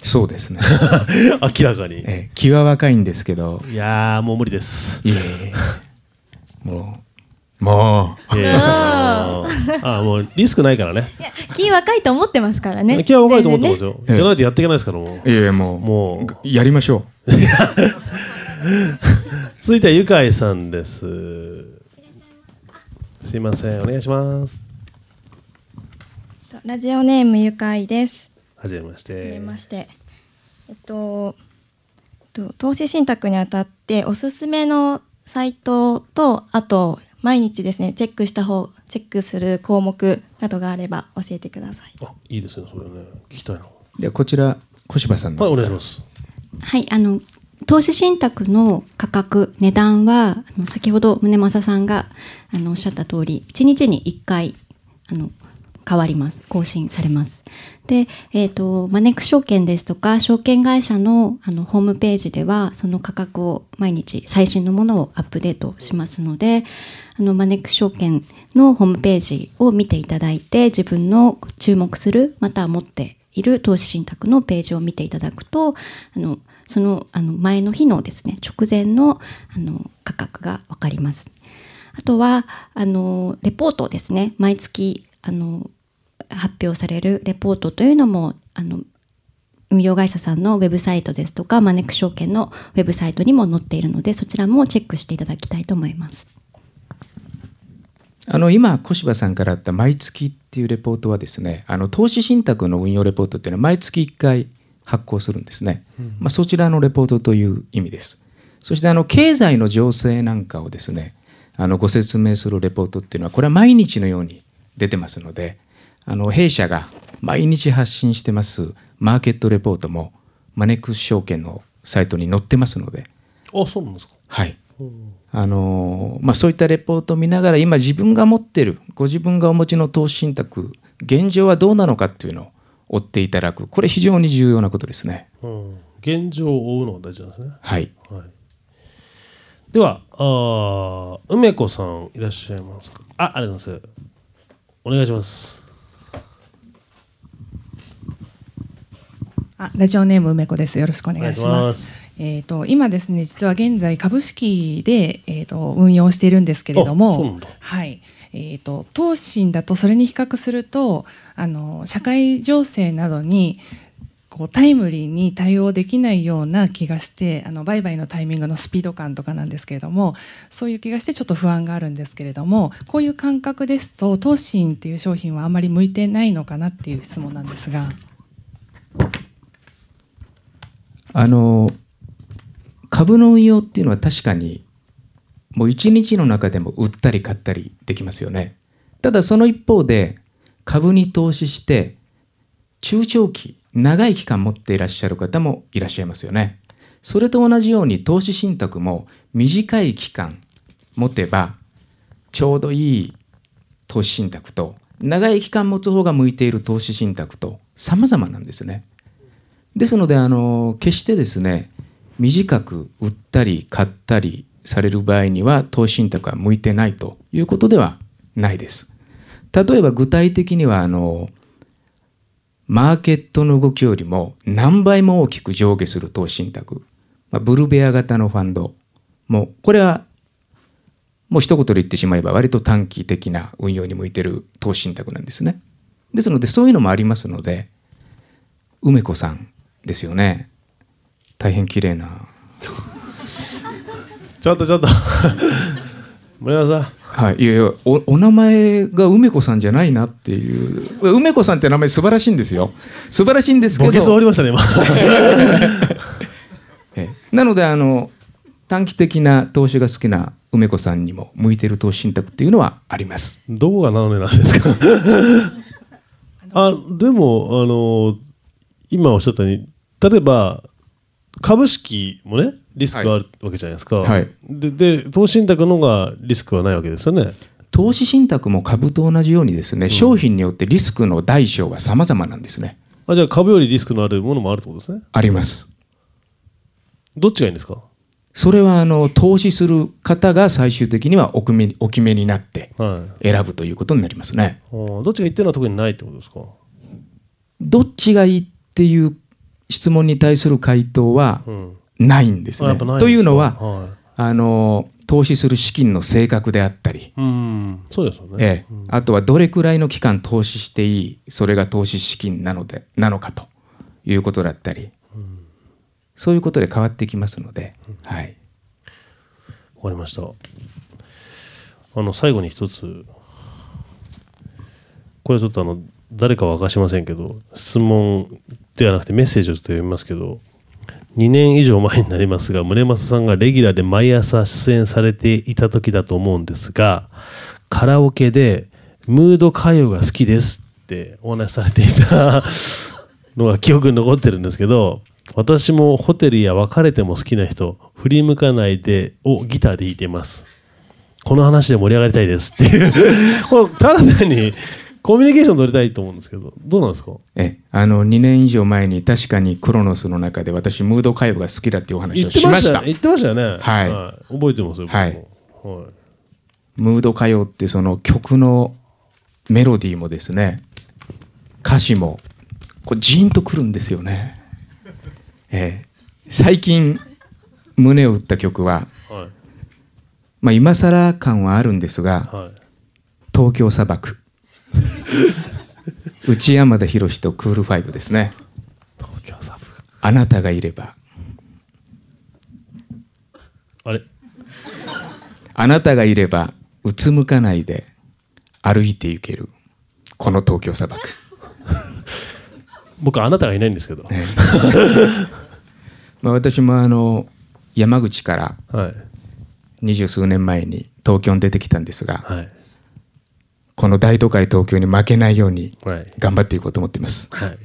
そうですね。明らかに。えー気は若いんですけど、いやー、もう無理です。いえいえもう、もう、いやいやあーもうリスクないからね。いや気若いと思ってますからね気は若いと思ってますよ。ねじゃないとやっていけないですからもう。いえいえもう、もうやりましょう。続いてはゆかいさんです。すいません、お願いします。ラジオネームゆかいです。はじめましはじめて。まして。えっと、えっと投資信託にあたっておすすめのサイトとあと毎日ですねチェックした方チェックする項目などがあれば教えてください。あ、いいですね、それね。聞きたいな。ではこちら、小柴さんの。はい、お願いします。はい、あの投資信託の価格値段はあの先ほど宗正さんがあのおっしゃった通り1日に1回あの変わります。更新されます。で、えー、とマネックス証券ですとか証券会社のあのホームページではその価格を毎日最新のものをアップデートしますのであのマネックス証券のホームページを見ていただいて自分の注目するまたは持っている投資信託のページを見ていただくとあのそのあの前の日のですね直前のあの価格が分かります。あとはあのレポートですね。毎月あの発表されるレポートというのもあの運用会社さんのウェブサイトですとかマネック証券のウェブサイトにも載っているのでそちらもチェックしていただきたいと思います。あの今小柴さんからあった毎月っていうレポートはですねあの投資信託の運用レポートっていうのは毎月1回発行するんですね、まあ、そちらのレポートという意味です。そしてあの経済の情勢なんかをですねあのご説明するレポートっていうのはこれは毎日のように出てますのであの弊社が毎日発信してますマーケットレポートもマネックス証券のサイトに載ってますので。あそうなんですか。はい。あのまあ、そういったレポートを見ながら今自分が持ってるご自分がお持ちの投資信託現状はどうなのかっていうのを追っていただく。これ非常に重要なことですね。うん。現状を追うのが大事なんですね。はい、はい、ではあー梅子さんいらっしゃいますか？あありがとうございますお願いしますあラジオネーム梅子です。よろしくお願いしま。ますすえっ、と今ですね実は現在株式でえっ、と運用しているんですけれどもはい。えっ、と投信だとそれに比較するとあの社会情勢などにこうタイムリーに対応できないような気がしてあの売買のタイミングのスピード感とかなんですけれどもそういう気がしてちょっと不安があるんですけれどもこういう感覚ですと投信っていう商品はあまり向いてないのかなっていう質問なんですが。あの株の運用っていうのは確かにもう一日の中でも売ったり買ったりできますよね。ただその一方で株に投資して中長期長い期間持っていらっしゃる方もいらっしゃいますよね。それと同じように投資信託も短い期間持てばちょうどいい投資信託と長い期間持つ方が向いている投資信託と様々なんですね。ですのであの決してですね短く売ったり買ったりされる場合には投資信託は向いてないということではないです。例えば具体的にはあのマーケットの動きよりも何倍も大きく上下する投資信託、まあ、ブルベア型のファンド。もうこれはもう一言で言ってしまえば割と短期的な運用に向いてる投資信託なんですね。ですのでそういうのもありますので梅子さんですよね。大変綺麗な。ちょっとちょっと。森山さん。はい、いやいやおお名前が梅子さんじゃないなっていう。梅子さんって名前素晴らしいんですよ。素晴らしいんですけ墓穴終わどりましたね今。えなのであの短期的な投資が好きな梅子さんにも向いてる投資信託っていうのはあります。どこがなのねなんですか？あでもあの今おっしゃったように例えば株式もねリスクがあるわけじゃないですか、はい。でで投資信託の方がリスクはないわけですよね。投資信託も株と同じようにですね、商品によってリスクの大小は様々なんですね。あじゃあ株よりリスクのあるものもあるってことですね。あります。どっちがいいんですか？それはあの投資する方が最終的にはお決めお決めになってはい。選ぶということになりますね。あーどっちがいいっていうのは特にないってことですか？どっちがいいっていう質問に対する回答はうんないんですね。というのははあの投資する資金の性格であったり、い、うん。そうですよね、ええ。あとはどれくらいの期間投資していいそれが投資資金なのでなのかということだったり、そういうことで変わってきますので、はい、わかりました。あの最後に一つ。これはちょっとあの誰かは明かしませんけど質問ではなくてメッセージをちょっと読みますけど2年以上前になりますが宗正さんがレギュラーで毎朝出演されていた時だと思うんですがカラオケで「ムード歌謡が好きです」ってお話しされていたのが記憶に残ってるんですけど私もホテルや別れても好きな人振り向かないでをギターで弾いてます。この話で盛り上がりたいですっていう。ただ単にコミュニケーション取りたいと思うんですけどどうなんですか？えあの2年以上前に確かにクロノスの中で私ムード歌謡が好きだっていうお話をしました。言ってましたよね。はい。覚えてますよはい。はい。ムード歌謡ってその曲のメロディーもですね歌詞もこうジーンとくるんですよね、ええ。最近胸を打った曲は、はい。まあ、今更感はあるんですがはい。東京砂漠 内山田博とクールファイブですね。東京サブあなたがいれば。あれ？あなたがいればうつむかないで歩いていける。この東京砂漠。僕あなたがいないんですけど、ね。まあ私もあの山口からはい。二十数年前に東京に出てきたんですがはいこの大都会東京に負けないようにはい。頑張っていこうと思っています。はい。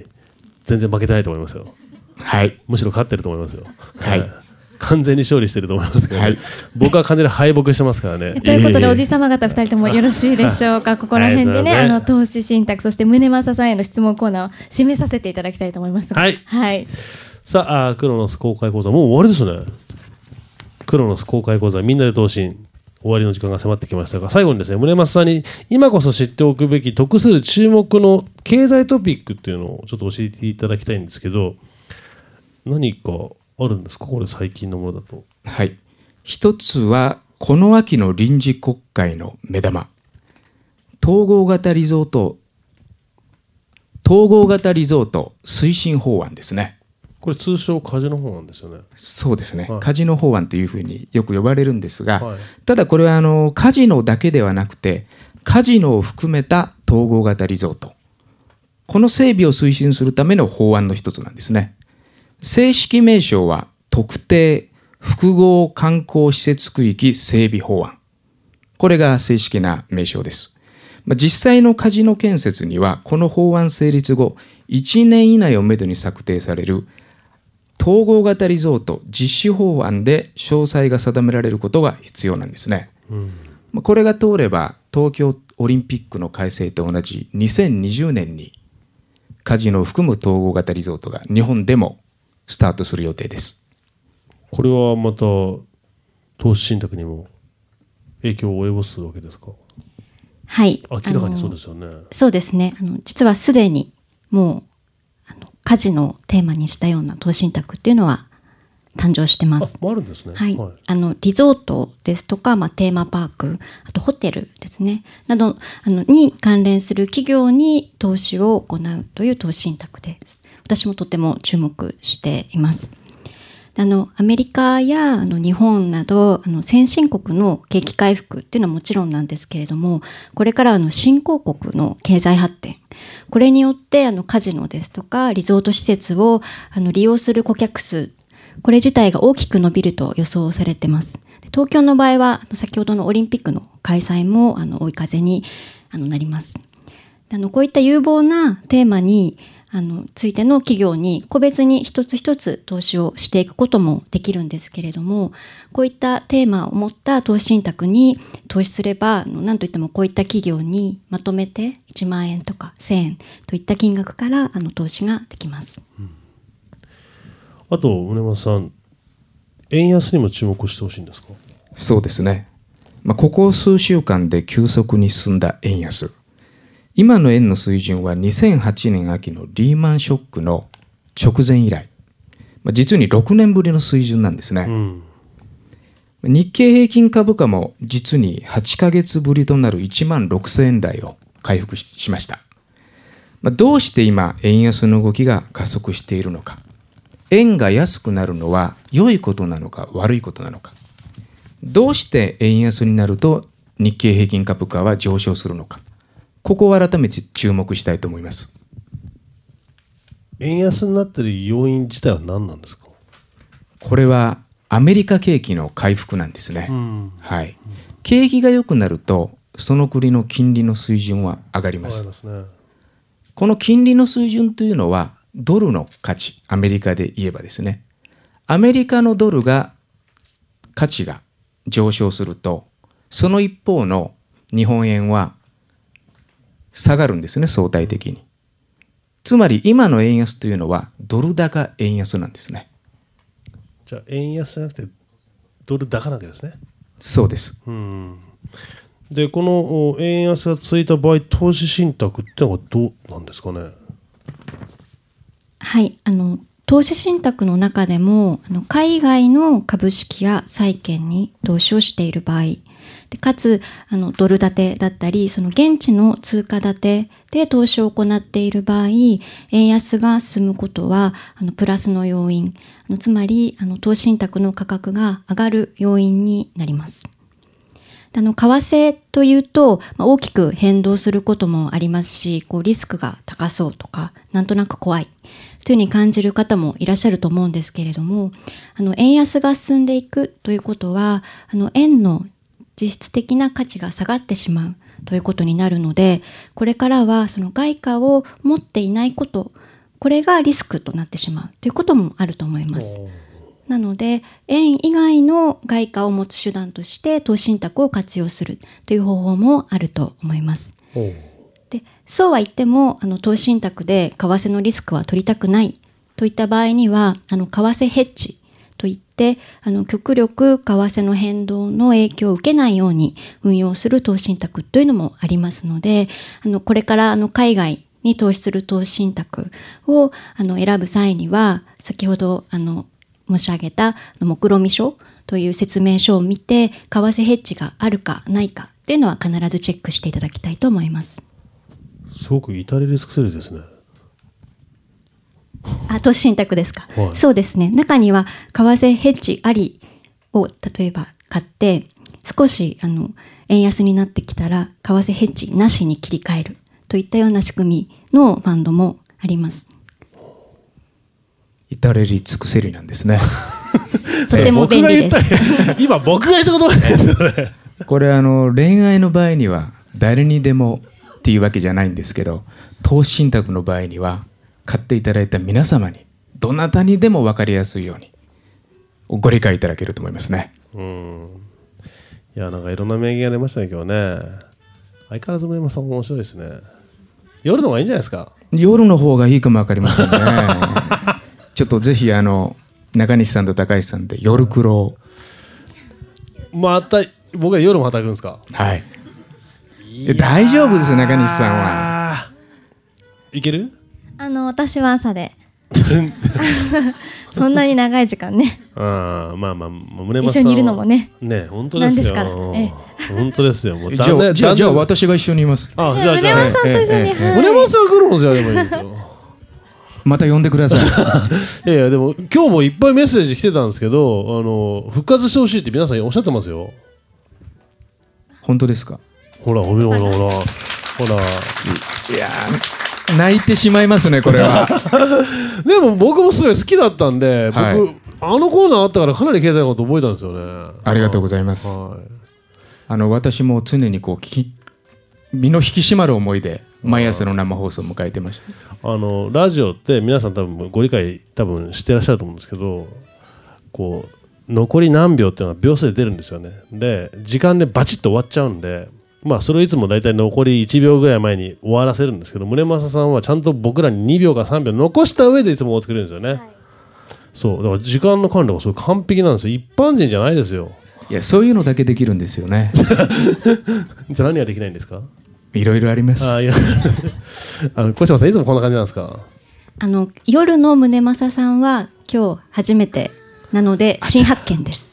全然負けてないと思いますよ。はい。むしろ勝ってると思いますよ。はい。完全に勝利してると思いますけど、ね。はい。僕は完全に敗北してますからね。ということで、おじさま方2人ともよろしいでしょうか、ここら辺でね、あの投資信託、そして宗正さんへの質問コーナーを締めさせていただきたいと思いますが。はい。はい、さあクロノス公開講座。もう終わりですね。クロノス公開講座みんなで投資終わりの時間が迫ってきましたが最後にですね宗松さんに今こそ知っておくべき得する注目の経済トピックっていうのをちょっと教えていただきたいんですけど何かあるんですか？これ最近のものだと。はい。一つはこの秋の臨時国会の目玉。統合型リゾート統合型リゾート推進法案ですね。これ通称カジノ法案ですよね。そうですね、はい。カジノ法案というふうによく呼ばれるんですが、はい。ただこれはあのカジノだけではなくてカジノを含めた統合型リゾート。この整備を推進するための法案の一つなんですね。正式名称は特定複合観光施設区域整備法案。これが正式な名称です。まあ実際のカジノ建設にはこの法案成立後1年以内をめどに策定される統合型リゾート実施法案で詳細が定められることが必要なんですね。まあこれが通れば東京オリンピックの開催と同じ2020年にカジノを含む統合型リゾートが日本でもスタートする予定です。これはまた投資信託にも影響を及ぼすわけですか？はい。明らかにそうですよねそうですね。あの実はすでにもう家事のテーマにしたような投資信託っていうのは誕生してます。ああるんですね。はい、あのリゾートですとか、まあ、テーマパークあとホテルですね。などあのに関連する企業に投資を行うという投資信託です。私もとても注目していますあのアメリカやあの日本などあの先進国の景気回復っていうのはもちろんなんですけれどもこれからあの新興国の経済発展これによってあのカジノですとかリゾート施設をあの利用する顧客数これ自体が大きく伸びると予想されてます。東京の場合は先ほどのオリンピックの開催もあの追い風にあのなります。あのこういった有望なテーマにあのついての企業に個別に一つ一つ投資をしていくこともできるんですけれどもこういったテーマを持った投資信託に投資すればあのなんといってもこういった企業にまとめて1万円とか1000円といった金額からあの投資ができます。あと宗松さん円安にも注目してほしいんですか？そうですね。まあ、ここ数週間で急速に進んだ円安。今の円の水準は2008年秋のリーマンショックの直前以来、まあ、実に6年ぶりの水準なんですね。うん日経平均株価も実に8ヶ月ぶりとなる1万6000円台を回復ししました。まあ、どうして今円安の動きが加速しているのか。円が安くなるのは良いことなのか悪いことなのか。どうして円安になると日経平均株価は上昇するのか。ここを改めて注目したいと思います。円安になってる要因自体は何なんですか？これはアメリカ景気の回復なんですね。んはい。景気が良くなるとその国の金利の水準は上がりますわかり。ますねこの金利の水準というのはドルの価値アメリカで言えばですねアメリカのドルが価値が上昇するとその一方の日本円は下がるんですね相対的に。つまり今の円安というのはドル高円安なんですね。じゃあ円安じゃなくてドル高なわけですね。そうです。うん。でこのお円安が続いた場合投資信託ってのはどうなんですかね？はい、あの投資信託の中でもあの海外の株式や債券に投資をしている場合でかつあのドル建てだったりその現地の通貨建てで投資を行っている場合円安が進むことはあのプラスの要因あのつまりあの投資信託の価格が上がる要因になります。あの為替というと、まあ、大きく変動することもありますしこうリスクが高そうとかなんとなく怖いというふうに感じる方もいらっしゃると思うんですけれどもあの円安が進んでいくということはあの円の実質的な価値が下がってしまうということになるのでこれからはその外貨を持っていないことこれがリスクとなってしまうということもあると思います。なので円以外の外貨を持つ手段として投資信託を活用するという方法もあると思います。でそうは言ってもあの投資信託で為替のリスクは取りたくないといった場合にはあの為替ヘッジといってあの極力為替の変動の影響を受けないように運用する投資信託というのもありますのであのこれからあの海外に投資する投資信託をあの選ぶ際には先ほどあの申し上げた目論見書という説明書を見て為替ヘッジがあるかないかというのは必ずチェックしていただきたいと思います。すごく至れり尽くせりですね。あ投資信託ですか、はい。そうですね。中には為替ヘッジありを例えば買って少しあの円安になってきたら為替ヘッジなしに切り替える。といったような仕組みのファンドもあります。至れり尽くせりなんですね。とても便利です。今僕が言ったことです。これあの恋愛の場合には誰にでもっていうわけじゃないんですけど投資信託の場合には買っていただいた皆様にどなたにでも分かりやすいようにご理解いただけると思いますね。うん。いやなんかいろんな名言が出ましたね今日ね。相変わらず村山さん面白いですね。夜の方がいいんじゃないですか？夜の方がいいかも分かりませんね。ちょっとぜひあの中西さんと高橋さんで夜黒をまた僕は夜も働くんですか？はい。大丈夫ですよ中西さんは。いける？あの私は朝で そんなに長い時間ね ああまあまあ村山さんは一緒にいるのもねね本当ですよ。なんですか？らえ本当ですよ。もうじゃあじゃあじゃ私が一緒にいます。あじゃあじゃあ村山さんと一緒に、ええええはい村山さん来るのじゃでもいいですよ。また呼んでください。いやいやでも今日もいっぱいメッセージ来てたんですけどあの復活してほしいって皆さんおっしゃってますよ本当ですか？ほらほらほらほらほらいやー泣いてしまいますねこれは。でも僕もすごい好きだったんで、はい。僕あのコーナーあったからかなり経済のこと覚えたんですよね。ありがとうございます。はい。あの私も常にこうき身の引き締まる思いで毎朝の生放送を迎えてました。あのラジオって皆さん多分ご理解多分してらっしゃると思うんですけどこう残り何秒っていうのが秒数で出るんですよね。で時間でバチッと終わっちゃうんでまあそれをいつも大体残り1秒ぐらい前に終わらせるんですけど宗正さんはちゃんと僕らに2秒か3秒残した上でいつも終わってくれるんですよね、そうだから時間の管理がそれ完璧なんですよ。一般人じゃないですよ。いやそういうのだけできるんですよね。じゃあ何ができないんですか？いろいろあります。あいや。あの小島さんいつもこんな感じなんですか？あの夜の宗正さんは今日初めてなので新発見です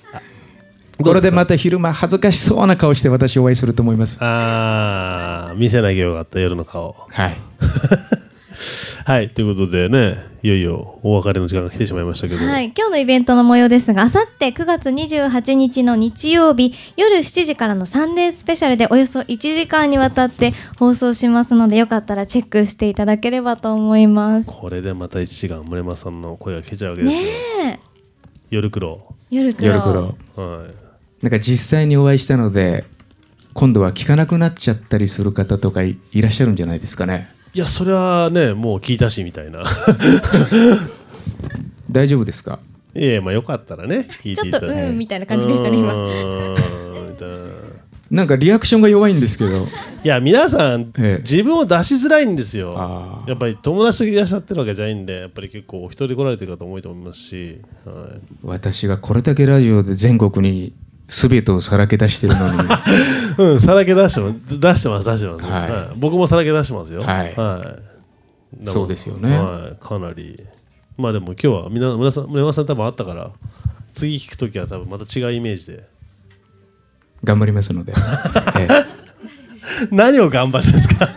これでまた昼間恥ずかしそうな顔して私お会いすると思います。ああ見せなきゃよかった夜の顔はい。はいということでねいよいよお別れの時間が来てしまいましたけど、はい、今日のイベントの模様ですが、あさって9月28日の日曜日、夜7時からのサンデースペシャルでおよそ1時間にわたって放送しますので、よかったらチェックしていただければと思います。これでまた1時間村山さんの声が聞けちゃうわけですよ、ねえ、夜黒夜黒。夜黒。はいなんか実際にお会いしたので今度は聞かなくなっちゃったりする方とかいいらっしゃるんじゃないですかね。いやそれはねもう聞いたしみたいな。大丈夫ですか？いやまあよかったらね聞いていただちょっとうんみたいな感じでしたね今。な なんかリアクションが弱いんですけど。いや皆さん、ええ。自分を出しづらいんですよ。やっぱり友達といらっしゃってるわけじゃないんでやっぱり結構お一人で来られてる方多いと思いますし、はい、私がこれだけラジオで全国に全てをさらけ出してるのに。うん、さらけ出してます、出してます、出してます。はい。はい。僕もさらけ出してますよ。はい。はい。もそうですよね。はい、かなり。まあでも今日はみんな村さん村山さん多分あったから、次聞くときは多分また違うイメージで。頑張りますので、ええ。何を頑張るんですか？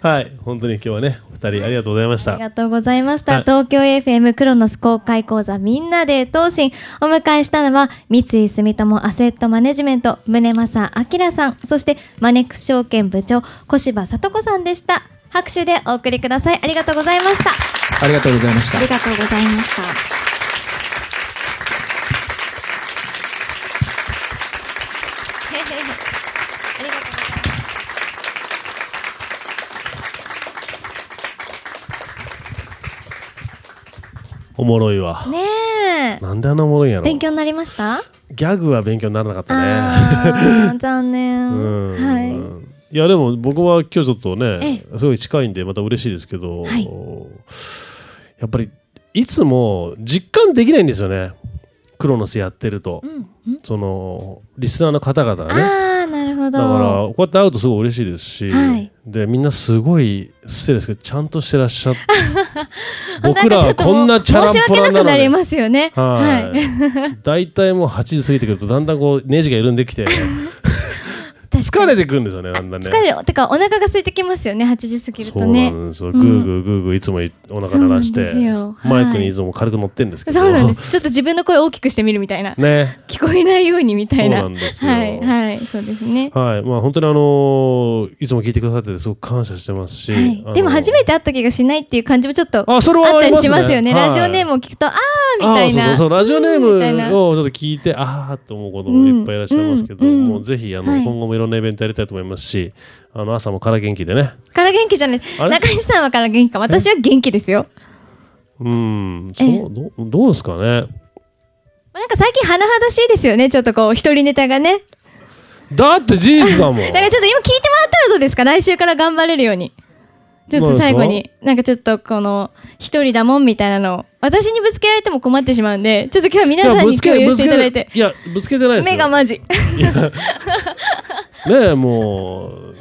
はい本当に今日はねお二人ありがとうございましたありがとうございました。はい東京 FM クロノス公開講座みんなで投信お迎えしたのは三井住友アセットマネジメント宗正明さん、そしてマネックス証券部長小柴聡子さんでした。拍手でお送りください。ありがとうございました。ありがとうございましたありがとうございました。おもろいわねえ。なんであんなおもろいんやろ勉強になりました？ギャグは勉強にならなかったね 残念。うんはい。いやでも僕は今日ちょっとねすごい近いんでまた嬉しいですけど、はいやっぱりいつも実感できないんですよねクロノスやってると、そのリスナーの方々がねほど。だからこうやって会うとすごい嬉しいですし、はいでみんなすごい失礼ですけどちゃんとしてらっしゃって 僕らはこんなチャランポ申し訳ランなのでなくなりますよね。はいはい。大体もう8時過ぎてくるとだんだんこうネジが緩んできて 疲れてくるんですよねだんだんね疲れる。てかお腹が空いてきますよね。8時過ぎるそうなとね。んですよ。グーグーグーグーいつもいお腹鳴らして、マイクにいつも軽く乗ってんですけど。そうなんです。ちょっと自分の声を大きくしてみるみたいな。ね。聞こえないようにみたいな。そうなんですよはいはいそうですね。はい。まあ本当にあのーいつも聞いてくださっててすごく感謝してますし。はいあのーでも初めて会った気がしないっていう感じもちょっとあそれはあったりしますよね。はいラジオネームを聞くとあーみたいな。あそうそうそうラジオネームをちょっと聞いてああって思うこともいっぱいいらっしゃいますけど、うんうんもうぜひあの、はい今後もいろんなイベントやりたいと思いますしあの朝もから元気でねから元気じゃない。中西さんはから元気か。私は元気ですよ。うんえそうどうどうですかね？なんか最近甚だしいですよね。ちょっとこう一人ネタがね。だって事実だもんだからちょっと今聞いてもらったらどうですか？来週から頑張れるように。ちょっと最後に、なんかちょっとこの、一人だもんみたいなのを、私にぶつけられても困ってしまうんで、ちょっと今日は皆さんに共有していただいて。いやぶつけてないですよ目がマジ。ねえもう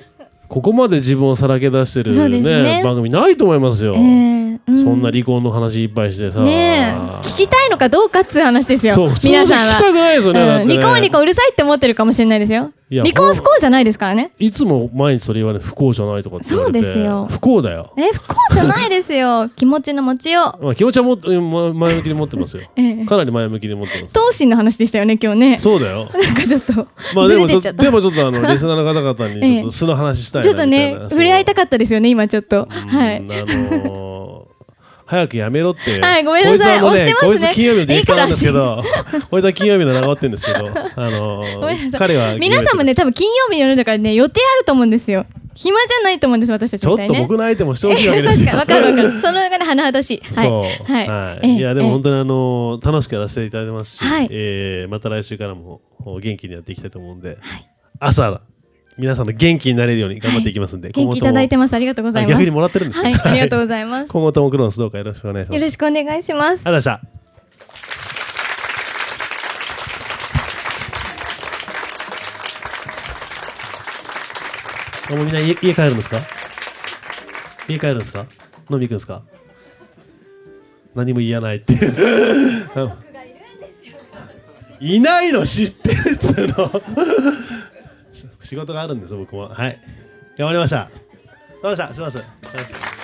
ここまで自分をさらけ出してる、そうですね。番組ないと思いますよ、えーうそんな離婚の話いっぱいしてさ。ねえ。聞きたいのかどうかっつう話ですよ。そう普通は皆さんは。聞きたくないですよねうん。離婚離婚うるさいって思ってるかもしれないですよ。離婚は不幸じゃないですからね。いつも毎日それ言われて不幸じゃないとかってそうですよ。不幸だよ、え不幸じゃないですよ。気持ちの持ちよう。まあ、気持ちはも前向きに持ってますよ。ええ。かなり前向きに持ってます当心の話でしたよね今日ね。そうだよ。なんかちょっとまあずでもでもちょっとあの リスナーの方々にちょっと素の話したいなちょっとねみたいな触れ合いたかったですよね今ちょっと。はい。うんあのー早くやめろって。はいごめんなさい。こいつはねこいつ金曜日のディレクターなんですけど、こいつは金曜日の長ってるんですけど、あの彼は皆さんもね多分金曜日の夜だからね予定あると思うんですよ暇じゃないと思うんです私たちちょっと僕の相手もしてほしいわけですよ。確かわかるわか。るその中で甚だし。いはい。はい。はい、ええいやでもええ。本当にあのー楽しくやらせていただいてますし、はい。えーまた来週からもお元気にやっていきたいと思うんで、朝皆さんの元気になれるように頑張っていきますんで、元気いただいてまます。ありがとうございます。逆にもらってるんですね。はい。ありがとうございます。今後ともクロノスどうかよろしくお願いします。よろしくお願いします。ありがとうございました。あもうみんな家家帰るんですか？家帰るんですか？飲み行くんですか？何も言わないっていう。うん いないの知ってるっつうの仕事があるんです僕も。はい。頑張りました。頑張りました。しますします